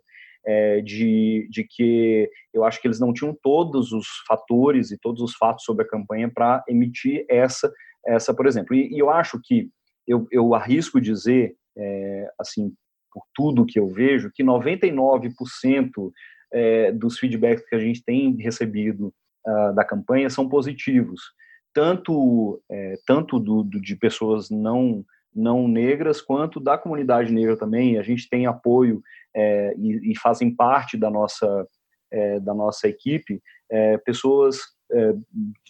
É, de, de que eu acho que eles não tinham todos os fatores e todos os fatos sobre a campanha para emitir essa, essa, por exemplo. E, e, eu acho que eu, eu arrisco dizer, é, assim, por tudo que eu vejo, que 99% é, dos feedbacks que a gente tem recebido uh, da campanha são positivos, tanto tanto do, do, de pessoas não não negras quanto da comunidade negra também. A gente tem apoio é, e, e, fazem parte da nossa é, da nossa equipe é, pessoas é,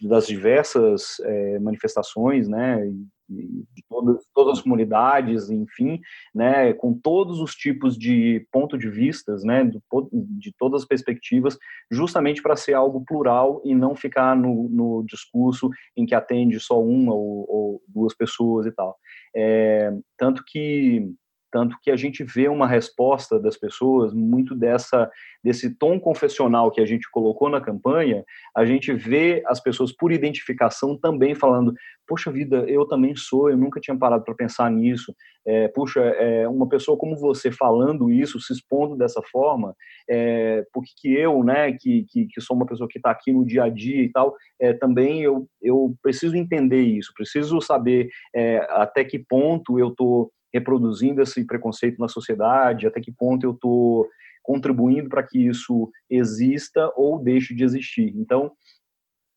das diversas é, manifestações, né, de todas, todas as comunidades, enfim, né, com todos os tipos de ponto de vistas, né, de, todas as perspectivas, justamente para ser algo plural e não ficar no, no discurso em que atende só uma ou, ou duas pessoas e tal. É, tanto que tanto que a gente vê uma resposta das pessoas muito dessa desse tom confessional que a gente colocou na campanha, a gente vê as pessoas por identificação também falando, poxa vida, eu também sou, eu nunca tinha parado para pensar nisso, é, puxa, é, uma pessoa como você falando isso, se expondo dessa forma, é, porque que eu, né, que, que, que sou uma pessoa que está aqui no dia a dia e tal, é, também eu, eu preciso entender isso, preciso saber é, até que ponto eu estou reproduzindo esse preconceito na sociedade, até que ponto eu estou contribuindo para que isso exista ou deixe de existir. Então,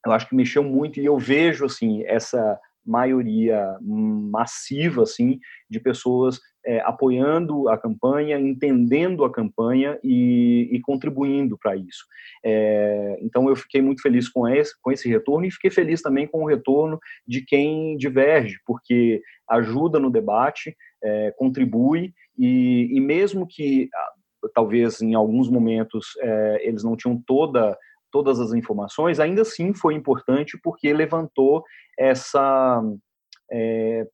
eu acho que mexeu muito e eu vejo assim essa maioria massiva assim de pessoas é, apoiando a campanha, entendendo a campanha e, e contribuindo para isso. É, então eu fiquei muito feliz com esse, com esse retorno e fiquei feliz também com o retorno de quem diverge, porque ajuda no debate, é, contribui e, e, mesmo que ah, talvez em alguns momentos é, eles não tinham toda todas as informações, ainda assim foi importante porque levantou essa é,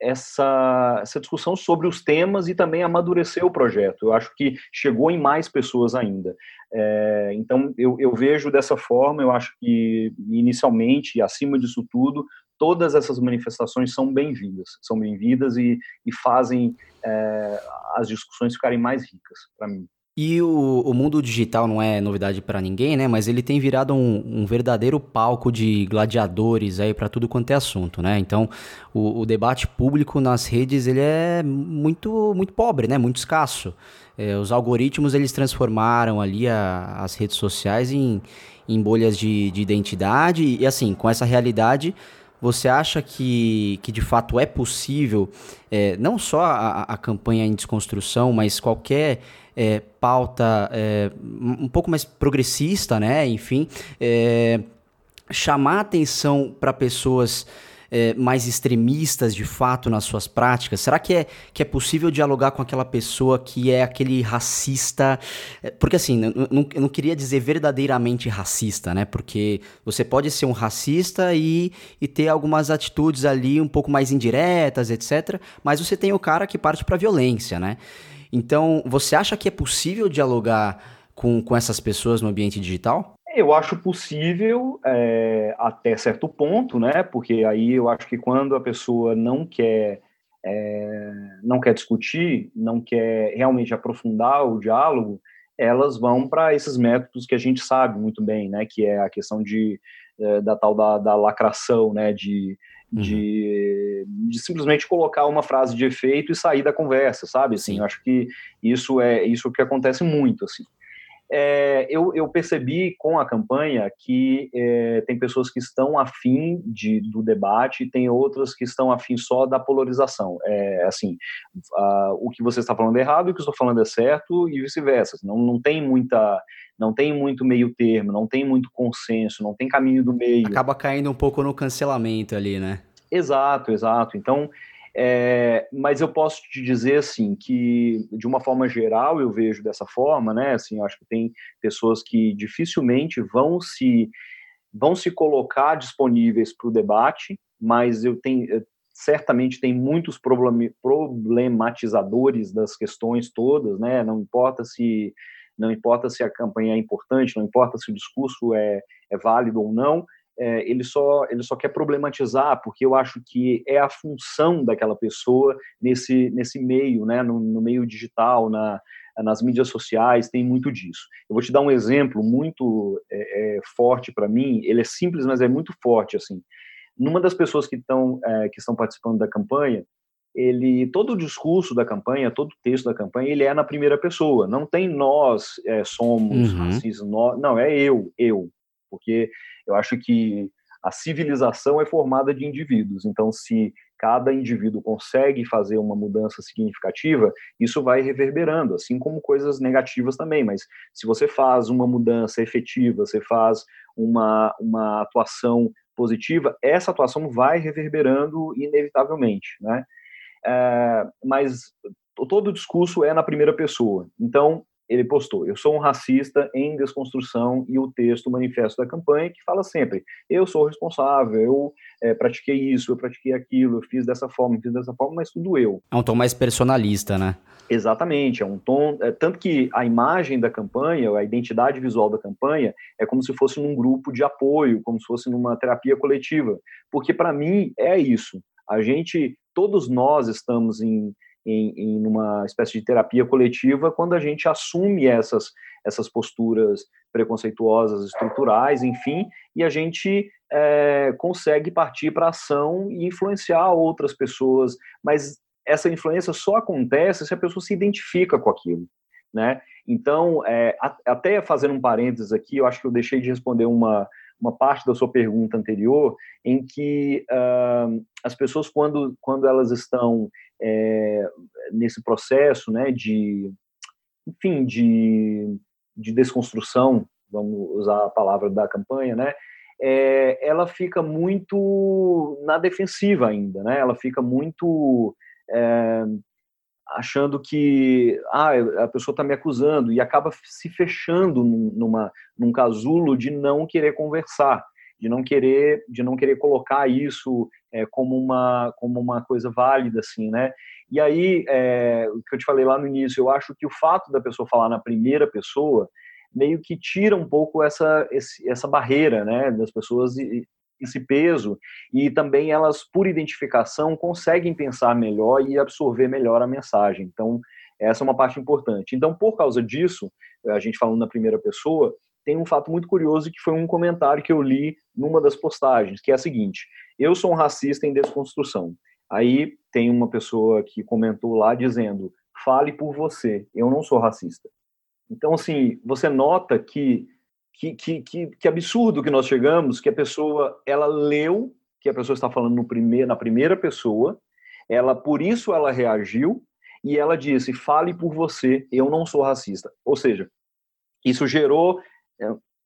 essa, essa discussão sobre os temas e também amadureceu o projeto. Eu acho que chegou em mais pessoas ainda. É, então, eu, eu, vejo dessa forma, eu acho que, inicialmente, acima disso tudo, todas essas manifestações são bem-vindas, são bem-vindas e, e, fazem é, as discussões ficarem mais ricas para mim. E o, o, mundo digital não é novidade para ninguém, né? Mas ele tem virado um, um verdadeiro palco de gladiadores aí para tudo quanto é assunto, né? Então, o, o, debate público nas redes ele é muito muito pobre, né? Muito escasso. É, os algoritmos eles transformaram ali a, as redes sociais em, em bolhas de, de identidade e assim com essa realidade você acha que, que de fato é possível, é, não só a, a campanha em desconstrução, mas qualquer é, pauta é, um pouco mais progressista, né? Enfim, chamar atenção para pessoas é, mais extremistas de fato nas suas práticas? Será que é, que é possível dialogar com aquela pessoa que é aquele racista? É, porque assim, eu não, eu não queria dizer verdadeiramente racista, né? Porque você pode ser um racista e, e ter algumas atitudes ali um pouco mais indiretas, etc. Mas você tem o cara que parte para violência, né? Então, você acha que é possível dialogar com, com essas pessoas no ambiente digital? Eu acho possível é, até certo ponto, né? Porque aí eu acho que quando a pessoa não quer é, não quer discutir, não quer realmente aprofundar o diálogo, elas vão para esses métodos que a gente sabe muito bem, né? Que é a questão de é, da tal da, da lacração, né? De, uhum. de, de, simplesmente colocar uma frase de efeito e sair da conversa, sabe? Assim, eu acho que isso é isso que acontece muito, assim é, eu, eu, percebi com a campanha que é, tem pessoas que estão afim de, do debate e tem outras que estão afim só da polarização. É assim, o que você está falando é errado e o que eu estou falando é certo e vice-versa. Não, não tem muita não tem muito meio termo, não tem muito consenso, não tem caminho do meio. Acaba caindo um pouco no cancelamento ali, né? Exato, exato. Então, é, mas eu posso te dizer assim que de uma forma geral eu vejo dessa forma, né? Assim, acho que tem pessoas que dificilmente vão se vão se colocar disponíveis para o debate, mas eu tenho certamente tem muitos problematizadores das questões todas, né? Não importa se não importa se a campanha é importante, não importa se o discurso é, é válido ou não, é, ele, só, ele só quer problematizar, porque eu acho que é a função daquela pessoa nesse, nesse meio, né, no, no meio digital, na, nas mídias sociais, tem muito disso. Eu vou te dar um exemplo muito é, é, forte para mim, ele é simples, mas é muito forte, assim. Numa das pessoas que estão é, que estão participando da campanha, ele todo o discurso da campanha, todo o texto da campanha, ele é na primeira pessoa. Não tem nós é, somos uhum. racistas, nós, não é eu, eu, porque eu acho que a civilização é formada de indivíduos. Então, se cada indivíduo consegue fazer uma mudança significativa, isso vai reverberando, assim como coisas negativas também. Mas se você faz uma mudança efetiva, você faz uma, uma atuação positiva, essa atuação vai reverberando inevitavelmente, né? É, mas todo o discurso é na primeira pessoa. Então, ele postou: Eu sou um racista em desconstrução, e o texto, o manifesto da campanha, que fala sempre: Eu sou responsável, eu é, pratiquei isso, eu pratiquei aquilo, eu fiz dessa forma, fiz dessa forma, mas tudo eu. É um tom mais personalista, né? Exatamente, é um tom. É, tanto que a imagem da campanha, a identidade visual da campanha, é como se fosse num grupo de apoio, como se fosse numa terapia coletiva. Porque, para mim, é isso. A gente, todos nós estamos em em, em uma espécie de terapia coletiva quando a gente assume essas, essas posturas preconceituosas, estruturais, enfim, e a gente é, consegue partir para ação e influenciar outras pessoas, mas essa influência só acontece se a pessoa se identifica com aquilo, né? Então, é, até fazendo um parênteses aqui, eu acho que eu deixei de responder uma, uma parte da sua pergunta anterior, em que uh, as pessoas, quando, quando elas estão é, nesse processo né, de, enfim, de, de desconstrução, vamos usar a palavra da campanha, né, é, ela fica muito na defensiva ainda, né, ela fica muito é, achando que ah, a pessoa está me acusando e acaba se fechando numa, num casulo de não querer conversar, de não querer de não querer colocar isso é, como uma como uma coisa válida assim, né? E aí é, o que eu te falei lá no início, eu acho que o fato da pessoa falar na primeira pessoa meio que tira um pouco essa esse, essa barreira, né, das pessoas esse peso e também elas, por identificação, conseguem pensar melhor e absorver melhor a mensagem. Então, essa é uma parte importante. Então, por causa disso, a gente falando na primeira pessoa, tem um fato muito curioso que foi um comentário que eu li numa das postagens, que é a seguinte: eu sou um racista em desconstrução. Aí tem uma pessoa que comentou lá dizendo: fale por você, eu não sou racista. Então, assim, você nota que que, que, que, que absurdo que nós chegamos, que a pessoa, ela leu, que a pessoa está falando no primeiro, na primeira pessoa, ela, por isso ela reagiu, e ela disse, fale por você, eu não sou racista. Ou seja, isso gerou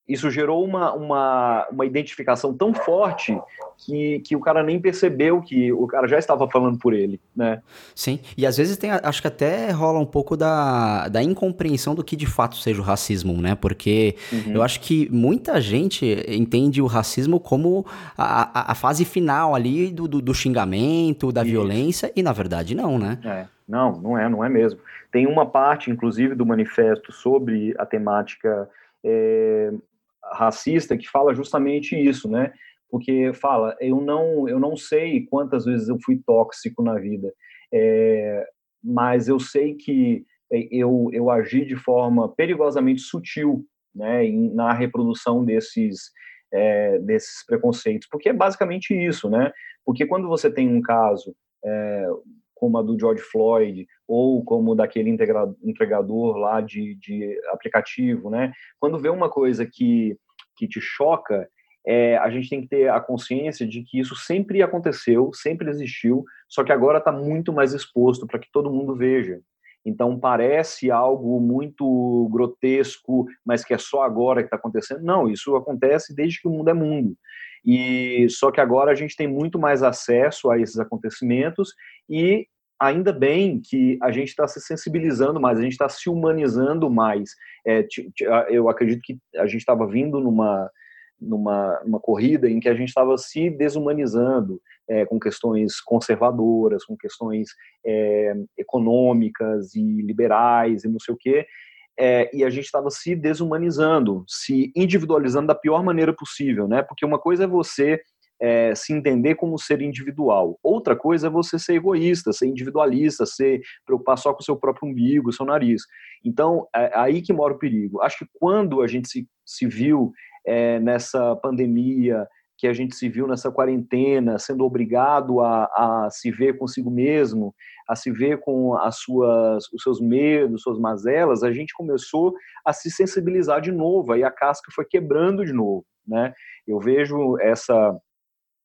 isso gerou uma, uma, uma identificação tão forte que, que o cara nem percebeu que o cara já estava falando por ele, né? Sim, e às vezes tem, acho que até rola um pouco da, da incompreensão do que de fato seja o racismo, né? Porque uhum. eu acho que muita gente entende o racismo como a, a, a fase final ali do, do, do xingamento, da Isso. violência, e na verdade não, né? É. Não, não é, não é mesmo. Tem uma parte, inclusive, do manifesto sobre a temática é, racista que fala justamente isso, né? Porque fala, eu não, eu não sei quantas vezes eu fui tóxico na vida, é, mas eu sei que eu, eu agi de forma perigosamente sutil, né, na reprodução desses é, desses preconceitos, porque é basicamente isso, né? Porque quando você tem um caso é, como a do George Floyd ou como daquele entregador lá de, de aplicativo, né? Quando vê uma coisa que, que te choca, é, a gente tem que ter a consciência de que isso sempre aconteceu, sempre existiu, só que agora está muito mais exposto para que todo mundo veja. Então parece algo muito grotesco, mas que é só agora que está acontecendo. Não, isso acontece desde que o mundo é mundo. E só que agora a gente tem muito mais acesso a esses acontecimentos e ainda bem que a gente está se sensibilizando mais, a gente está se humanizando mais. É, eu acredito que a gente estava vindo numa, numa, corrida em que a gente estava se desumanizando é, com questões conservadoras, com questões é, econômicas e liberais e não sei o quê. É, e a gente estava se desumanizando, se individualizando da pior maneira possível, né? Porque uma coisa é você é, se entender como ser individual. Outra coisa é você ser egoísta, ser individualista, ser preocupar só com o seu próprio umbigo, seu nariz. Então, é aí que mora o perigo. Acho que quando a gente se, se viu é, nessa pandemia, que a gente se viu nessa quarentena, sendo obrigado a, a se ver consigo mesmo, a se ver com as suas, os seus medos, suas mazelas, a gente começou a se sensibilizar de novo, aí a casca foi quebrando de novo, né? Eu vejo essa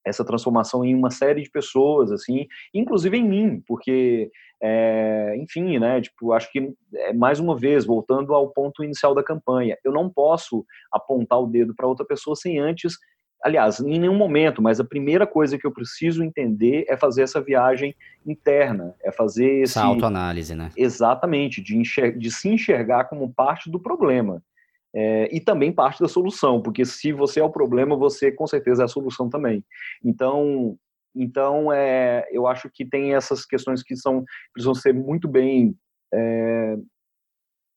essa transformação em uma série de pessoas, assim, inclusive em mim, porque, é, enfim, né, tipo, acho que, é, mais uma vez, voltando ao ponto inicial da campanha, eu não posso apontar o dedo para outra pessoa sem antes, aliás, em nenhum momento, mas a primeira coisa que eu preciso entender é fazer essa viagem interna, é fazer esse... Essa autoanálise, né? Exatamente, de, enxer... de se enxergar como parte do problema, é, e também parte da solução, porque se você é o problema, você com certeza é a solução também. Então, então é, eu acho que tem essas questões que são precisam ser muito bem é,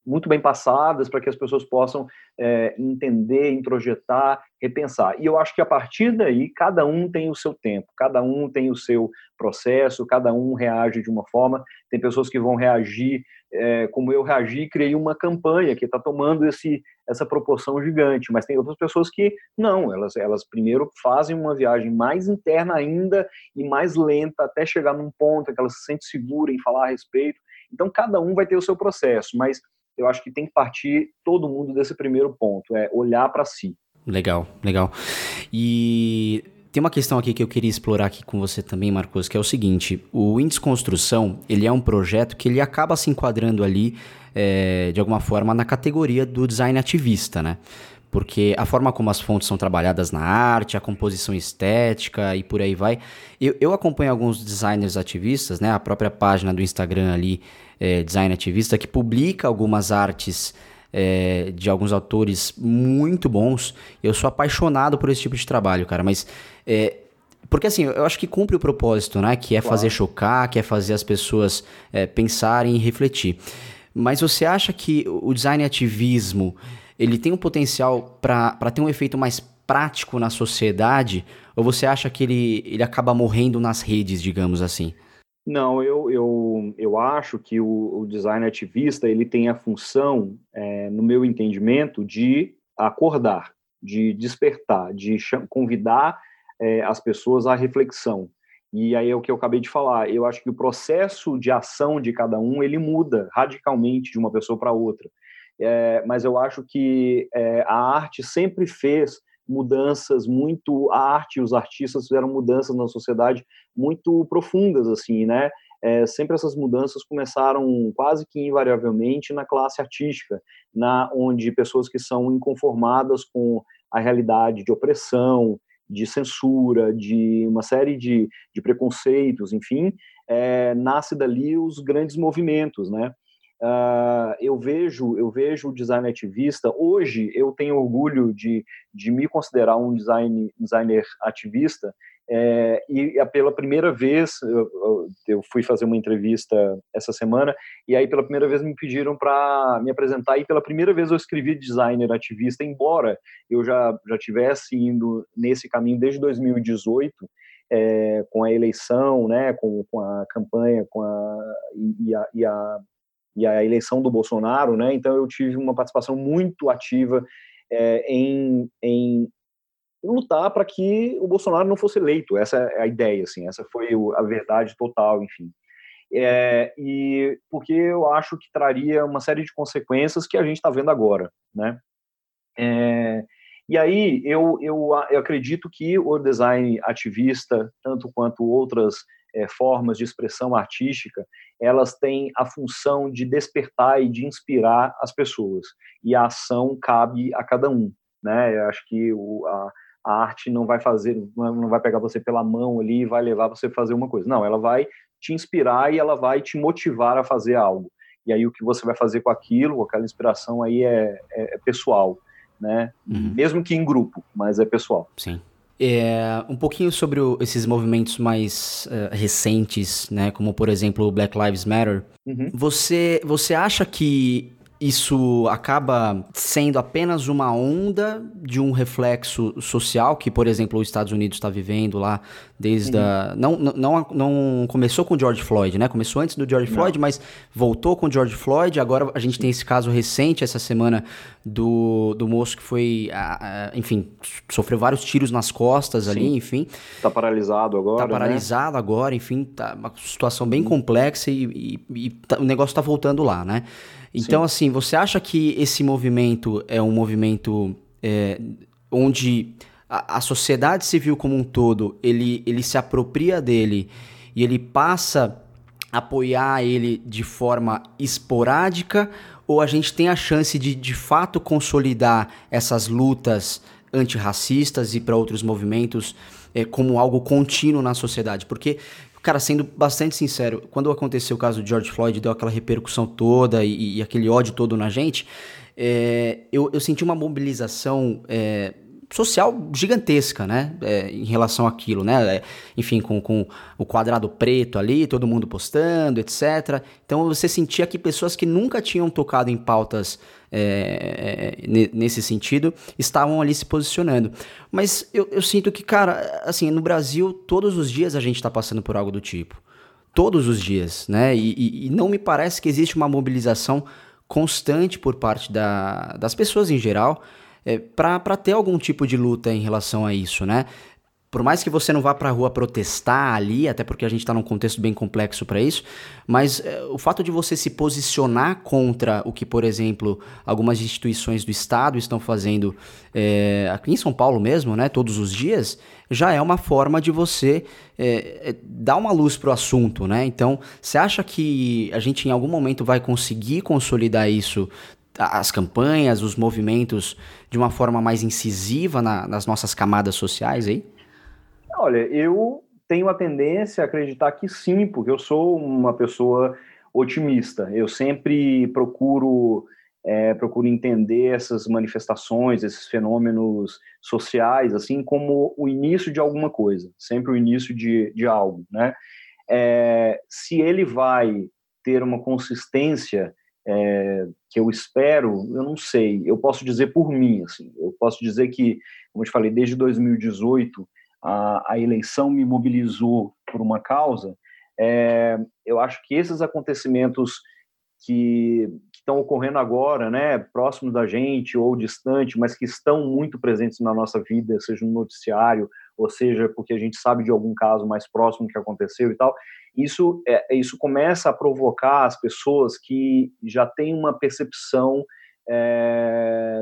muito bem passadas para que as pessoas possam é, entender, introjetar, repensar. E eu acho que a partir daí, cada um tem o seu tempo, cada um tem o seu processo, cada um reage de uma forma. Tem pessoas que vão reagir é, como eu reagi, criei uma campanha que está tomando esse, essa proporção gigante, mas tem outras pessoas que não, elas, elas primeiro fazem uma viagem mais interna ainda e mais lenta até chegar num ponto que elas se sentem seguras em falar a respeito. Então, cada um vai ter o seu processo, mas eu acho que tem que partir todo mundo desse primeiro ponto, é olhar para si. Legal, legal. E tem uma questão aqui que eu queria explorar aqui com você também, Marcos, que é o seguinte: o Índice Construção ele é um projeto que ele acaba se enquadrando ali é, de alguma forma na categoria do design ativista, né? Porque a forma como as fontes são trabalhadas na arte, a composição estética e por aí vai. Eu, eu acompanho alguns designers ativistas, né? A própria página do Instagram ali é, Design Ativista, que publica algumas artes é, de alguns autores muito bons. Eu sou apaixonado por esse tipo de trabalho, cara, mas. É, porque assim, eu acho que cumpre o propósito, né? Que é claro. fazer chocar, que é fazer as pessoas é, pensarem e refletir. Mas você acha que o design ativismo ele tem um potencial para ter um efeito mais prático na sociedade? Ou você acha que ele, ele acaba morrendo nas redes, digamos assim? Não, eu, eu, eu acho que o, o design ativista ele tem a função, é, no meu entendimento, de acordar, de despertar, de convidar é, as pessoas à reflexão. E aí é o que eu acabei de falar. Eu acho que o processo de ação de cada um ele muda radicalmente de uma pessoa para outra. É, mas eu acho que é, a arte sempre fez mudanças muito a arte os artistas fizeram mudanças na sociedade muito profundas assim né? É, sempre essas mudanças começaram quase que invariavelmente na classe artística na onde pessoas que são inconformadas com a realidade de opressão de censura de uma série de, de preconceitos enfim é, nasce dali os grandes movimentos né Uh, eu vejo eu vejo o design ativista. Hoje eu tenho orgulho de, de me considerar um design, designer ativista é, e pela primeira vez eu, eu, fui fazer uma entrevista essa semana e aí pela primeira vez me pediram para me apresentar e pela primeira vez eu escrevi designer ativista embora eu já já tivesse indo nesse caminho desde 2018 é, com a eleição, né, com, com a campanha, com a e, a, e a e a eleição do Bolsonaro, né? Então eu tive uma participação muito ativa é, em, em lutar para que o Bolsonaro não fosse eleito. Essa é a ideia, assim. Essa foi a verdade total, enfim. É, e porque eu acho que traria uma série de consequências que a gente está vendo agora, né? É, e aí eu, eu, eu acredito que o design ativista, tanto quanto outras é, formas de expressão artística, elas têm a função de despertar e de inspirar as pessoas. E a ação cabe a cada um. Né? Eu acho que o, a, a arte não vai fazer, não vai pegar você pela mão ali e vai levar você a fazer uma coisa. Não, ela vai te inspirar e ela vai te motivar a fazer algo. E aí o que você vai fazer com aquilo, com aquela inspiração aí é, é, é pessoal, né? Uhum. Mesmo que em grupo, mas é pessoal. Sim. É, um pouquinho sobre o, esses movimentos mais uh, recentes, né, como por exemplo o Black Lives Matter. Uhum. Você, você acha que isso acaba sendo apenas uma onda de um reflexo social que, por exemplo, os Estados Unidos está vivendo lá desde uhum. a. Não, não, não começou com George Floyd, né? Começou antes do George Floyd, não. mas voltou com George Floyd. Agora a gente tem esse caso recente essa semana do, do moço que foi, enfim, sofreu vários tiros nas costas Sim. ali, enfim. Tá paralisado agora. Tá né? paralisado né? agora, enfim, tá uma situação bem uhum. complexa e, e, e tá, o negócio tá voltando lá, né? Então, Sim. assim, você acha que esse movimento é um movimento é, onde a, a, sociedade civil como um todo, ele, ele se apropria dele e ele passa a apoiar ele de forma esporádica ou a gente tem a chance de, de fato, consolidar essas lutas antirracistas e para outros movimentos é, como algo contínuo na sociedade? Porque Cara, sendo bastante sincero, quando aconteceu o caso de George Floyd, deu aquela repercussão toda e, e aquele ódio todo na gente, é, eu, eu, senti uma mobilização é, social gigantesca, né? É, em relação àquilo, né? É, enfim, com, com o quadrado preto ali, todo mundo postando, etc. Então você sentia que pessoas que nunca tinham tocado em pautas é, é nesse sentido estavam ali se posicionando. Mas eu, eu sinto que, cara, assim, no Brasil, todos os dias a gente está passando por algo do tipo. Todos os dias, né? E, e, e não me parece que existe uma mobilização constante por parte da, das pessoas em geral é, para ter algum tipo de luta em relação a isso, né? Por mais que você não vá para a rua protestar ali, até porque a gente está num contexto bem complexo para isso, mas é, o fato de você se posicionar contra o que, por exemplo, algumas instituições do Estado estão fazendo é, aqui em São Paulo mesmo, né, todos os dias, já é uma forma de você é, é dar uma luz para o assunto, né? Então, você acha que a gente em algum momento vai conseguir consolidar isso as campanhas, os movimentos de uma forma mais incisiva na, nas nossas camadas sociais aí? Olha, eu tenho a tendência a acreditar que sim, porque eu sou uma pessoa otimista. Eu sempre procuro é, procuro entender essas manifestações, esses fenômenos sociais, assim como o início de alguma coisa, sempre o início de, de algo, né? É, se ele vai ter uma consistência é, que eu espero, eu não sei. Eu posso dizer por mim, assim, eu posso dizer que, como eu te falei, desde 2018 a, a eleição me mobilizou por uma causa. É, eu acho que esses acontecimentos que, estão ocorrendo agora, né, próximo da gente ou distante, mas que estão muito presentes na nossa vida, seja no noticiário, ou seja porque a gente sabe de algum caso mais próximo que aconteceu e tal, isso, é, isso começa a provocar as pessoas que já têm uma percepção é,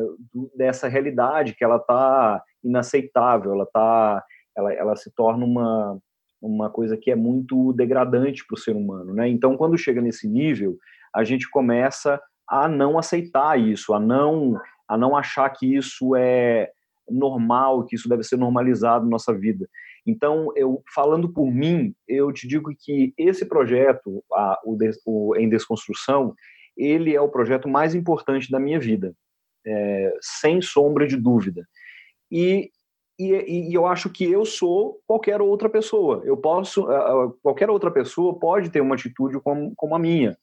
dessa realidade que ela está inaceitável, ela tá, ela, ela se torna uma uma coisa que é muito degradante para o ser humano, né? Então, quando chega nesse nível, a gente começa a não aceitar isso, a não a não achar que isso é normal, que isso deve ser normalizado na nossa vida. Então, eu falando por mim, eu te digo que esse projeto, a, o, o, em desconstrução, ele é o projeto mais importante da minha vida, é, sem sombra de dúvida. E, e, e, eu acho que eu sou qualquer outra pessoa. Eu posso, qualquer outra pessoa pode ter uma atitude como, como a minha.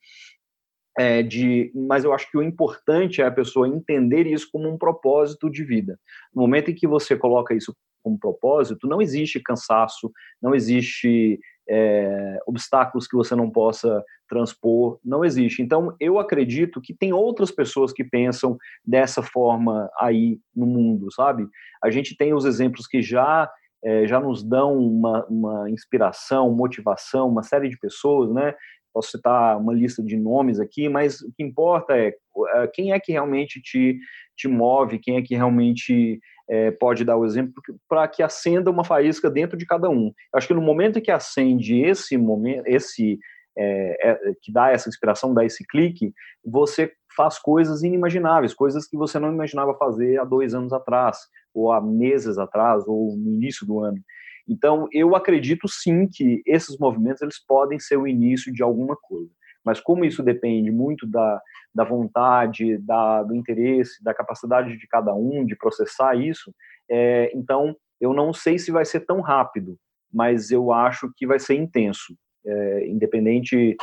É, de, mas eu acho que o importante é a pessoa entender isso como um propósito de vida. No momento em que você coloca isso como propósito, não existe cansaço, não existe é, obstáculos que você não possa transpor, não existe. Então, eu acredito que tem outras pessoas que pensam dessa forma aí no mundo, sabe? A gente tem os exemplos que já é, já nos dão uma, uma inspiração, motivação, uma série de pessoas, né? Posso citar uma lista de nomes aqui, mas o que importa é, é quem é que realmente te, te move, quem é que realmente é, pode dar o exemplo para que acenda uma faísca dentro de cada um. Acho que no momento que acende esse momento, esse é, é, que dá essa inspiração, dá esse clique, você faz coisas inimagináveis, coisas que você não imaginava fazer há dois anos atrás, ou há meses atrás, ou no início do ano. Então, eu acredito sim que esses movimentos eles podem ser o início de alguma coisa. Mas como isso depende muito da, da vontade, da, do interesse, da capacidade de cada um de processar isso, é, então eu não sei se vai ser tão rápido, mas eu acho que vai ser intenso. é, independente,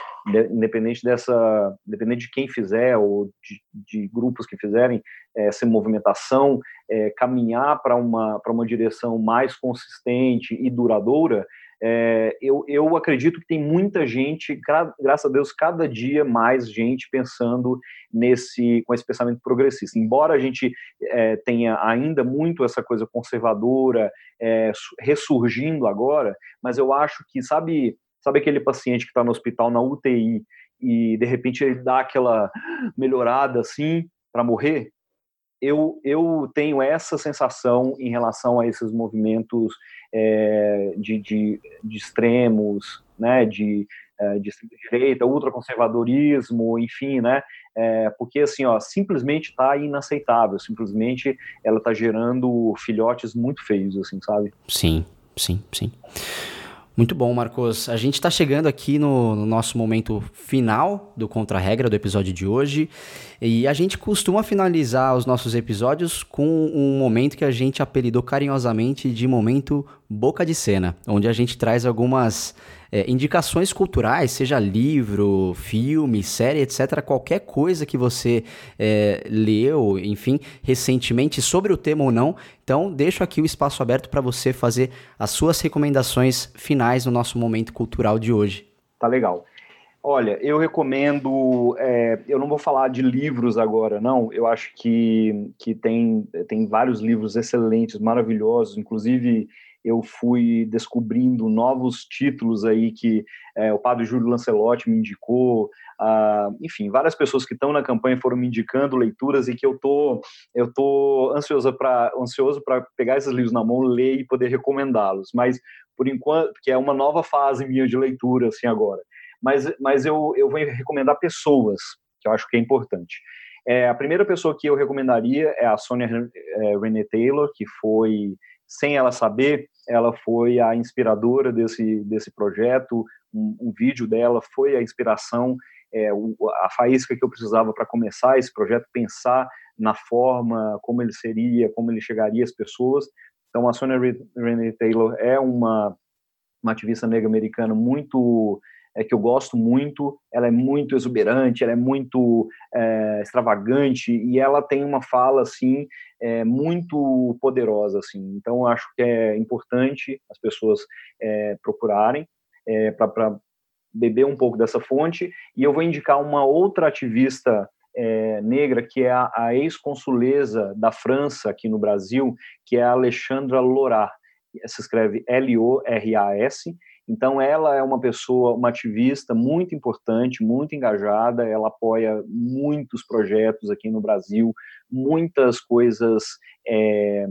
independente dessa, independente de quem fizer ou de, de grupos que fizerem essa movimentação, é, caminhar para uma para uma direção mais consistente e duradoura, é, eu, eu acredito que tem muita gente, graças a Deus, cada dia mais gente pensando nesse com esse pensamento progressista. Embora a gente é, tenha ainda muito essa coisa conservadora é, ressurgindo agora, mas eu acho que sabe sabe aquele paciente que está no hospital na UTI e de repente ele dá aquela melhorada assim para morrer eu, eu tenho essa sensação em relação a esses movimentos é, de, de, de, extremos, né, de, é, de direita, ultraconservadorismo, enfim, né, é, porque assim, ó, simplesmente está inaceitável, simplesmente ela está gerando filhotes muito feios, assim, sabe? Sim, sim, sim. Muito bom, Marcos. A gente está chegando aqui no, no, nosso momento final do Contra-Regra do episódio de hoje. E a gente costuma finalizar os nossos episódios com um momento que a gente apelidou carinhosamente de momento boca de cena, onde a gente traz algumas é, indicações culturais, seja livro, filme, série, etc., qualquer coisa que você é, leu, enfim, recentemente sobre o tema ou não. Então, deixo aqui o espaço aberto para você fazer as suas recomendações finais no nosso momento cultural de hoje. Tá legal. Olha, eu recomendo. É, eu não vou falar de livros agora, não. Eu acho que, que tem, tem vários livros excelentes, maravilhosos, inclusive eu fui descobrindo novos títulos aí que é, o padre Júlio Lancelotti me indicou, ah, enfim, várias pessoas que estão na campanha foram me indicando leituras e que eu tô eu tô ansioso para ansioso para pegar esses livros na mão, ler e poder recomendá-los. Mas por enquanto, que é uma nova fase minha de leitura assim agora. Mas mas eu eu vou recomendar pessoas que eu acho que é importante. É, a primeira pessoa que eu recomendaria é a Sonia é, Renee Taylor, que foi sem ela saber, ela foi a inspiradora desse, desse projeto, um, um vídeo dela foi a inspiração, é, a faísca que eu precisava para começar esse projeto, pensar na forma, como ele seria, como ele chegaria às pessoas. Então, a Sonia Renee Taylor é uma, uma ativista negra americana muito é, que eu gosto muito, ela é muito exuberante, ela é muito é, extravagante e ela tem uma fala assim é, muito poderosa assim. Então acho que é importante as pessoas é, procurarem é, para beber um pouco dessa fonte e eu vou indicar uma outra ativista é, negra, que é a, a ex-consuleza da França aqui no Brasil, que é a Alexandra Lorat. Se escreve L-O-R-A-S, então, ela é uma pessoa, uma ativista muito importante, muito engajada, ela apoia muitos projetos aqui no Brasil, muitas coisas é,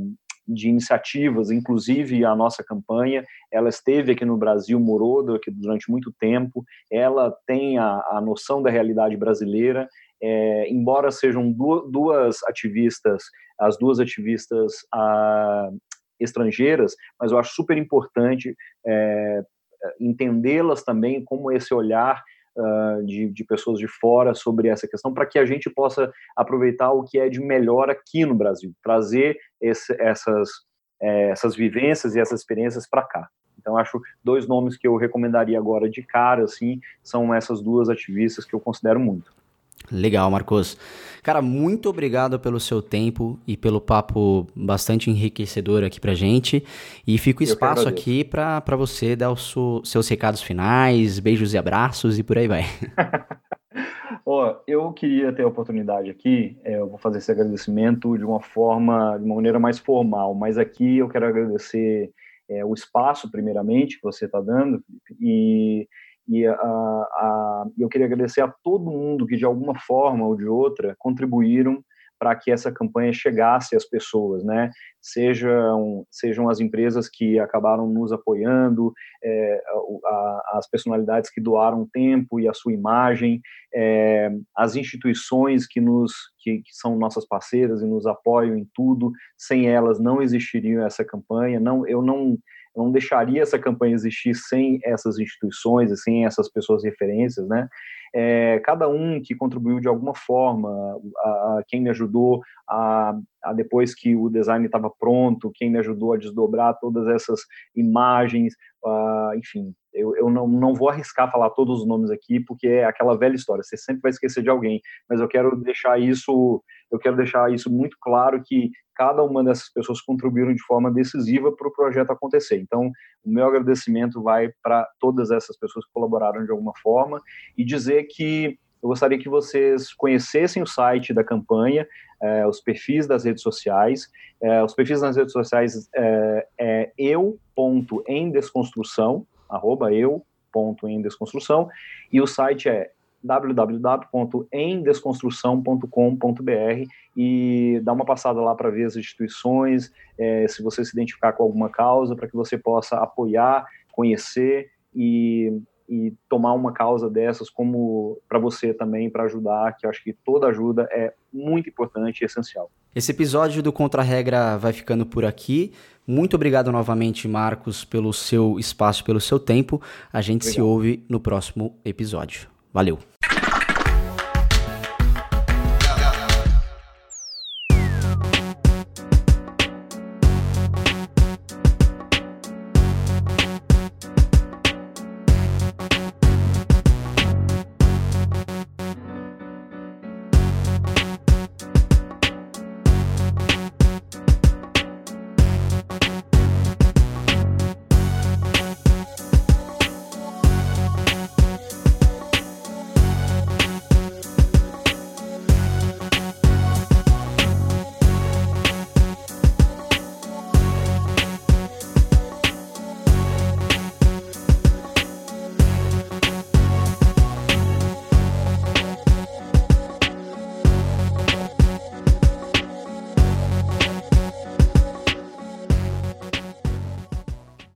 de iniciativas, inclusive a nossa campanha. Ela esteve aqui no Brasil, morou aqui durante muito tempo, ela tem a, a noção da realidade brasileira. É, embora sejam duas, ativistas, as duas ativistas ah, estrangeiras, mas eu acho super importante é, entendê-las também como esse olhar uh, de, de, pessoas de fora sobre essa questão, para que a gente possa aproveitar o que é de melhor aqui no Brasil, trazer esse, essas, é, essas vivências e essas experiências para cá. Então, acho dois nomes que eu recomendaria agora de cara, assim, são essas duas ativistas que eu considero muito. Legal, Marcos. Cara, muito obrigado pelo seu tempo e pelo papo bastante enriquecedor aqui pra gente. E fica o espaço aqui para você dar os seus recados finais, beijos e abraços e por aí vai. Ó, eu queria ter a oportunidade aqui, é, eu vou fazer esse agradecimento de uma forma, de uma maneira mais formal, mas aqui eu quero agradecer é, o espaço, primeiramente, que você está dando, e e a, a, eu queria agradecer a todo mundo que, de alguma forma ou de outra, contribuíram para que essa campanha chegasse às pessoas, né? Sejam, sejam as empresas que acabaram nos apoiando, é, a, as personalidades que doaram tempo e a sua imagem, é, as instituições que nos que, que, são nossas parceiras e nos apoiam em tudo. Sem elas não existiria essa campanha. Não, eu não eu não deixaria essa campanha existir sem essas instituições e sem essas pessoas referências, né? É, cada um que contribuiu de alguma forma, a, a quem me ajudou a, a, depois que o design estava pronto, quem me ajudou a desdobrar todas essas imagens, enfim, eu, eu não, não vou arriscar falar todos os nomes aqui, porque é aquela velha história, você sempre vai esquecer de alguém, mas eu quero deixar isso, eu quero deixar isso muito claro que cada uma dessas pessoas contribuíram de forma decisiva para o projeto acontecer. Então, o meu agradecimento vai para todas essas pessoas que colaboraram de alguma forma e dizer que eu gostaria que vocês conhecessem o site da campanha, eh, os perfis das redes sociais. Eh, os perfis nas redes sociais é, é eu.emdesconstrução, arroba eu.emdesconstrução, e o site é www.emdesconstrução.com.br e dá uma passada lá para ver as instituições, é, se você se identificar com alguma causa, para que você possa apoiar, conhecer e e tomar uma causa dessas como para você também, para ajudar, que eu acho que toda ajuda é muito importante e essencial. Esse episódio do Contra-Regra vai ficando por aqui. Muito obrigado novamente, Marcos, pelo seu espaço, pelo seu tempo. A gente obrigado. se ouve no próximo episódio. Valeu!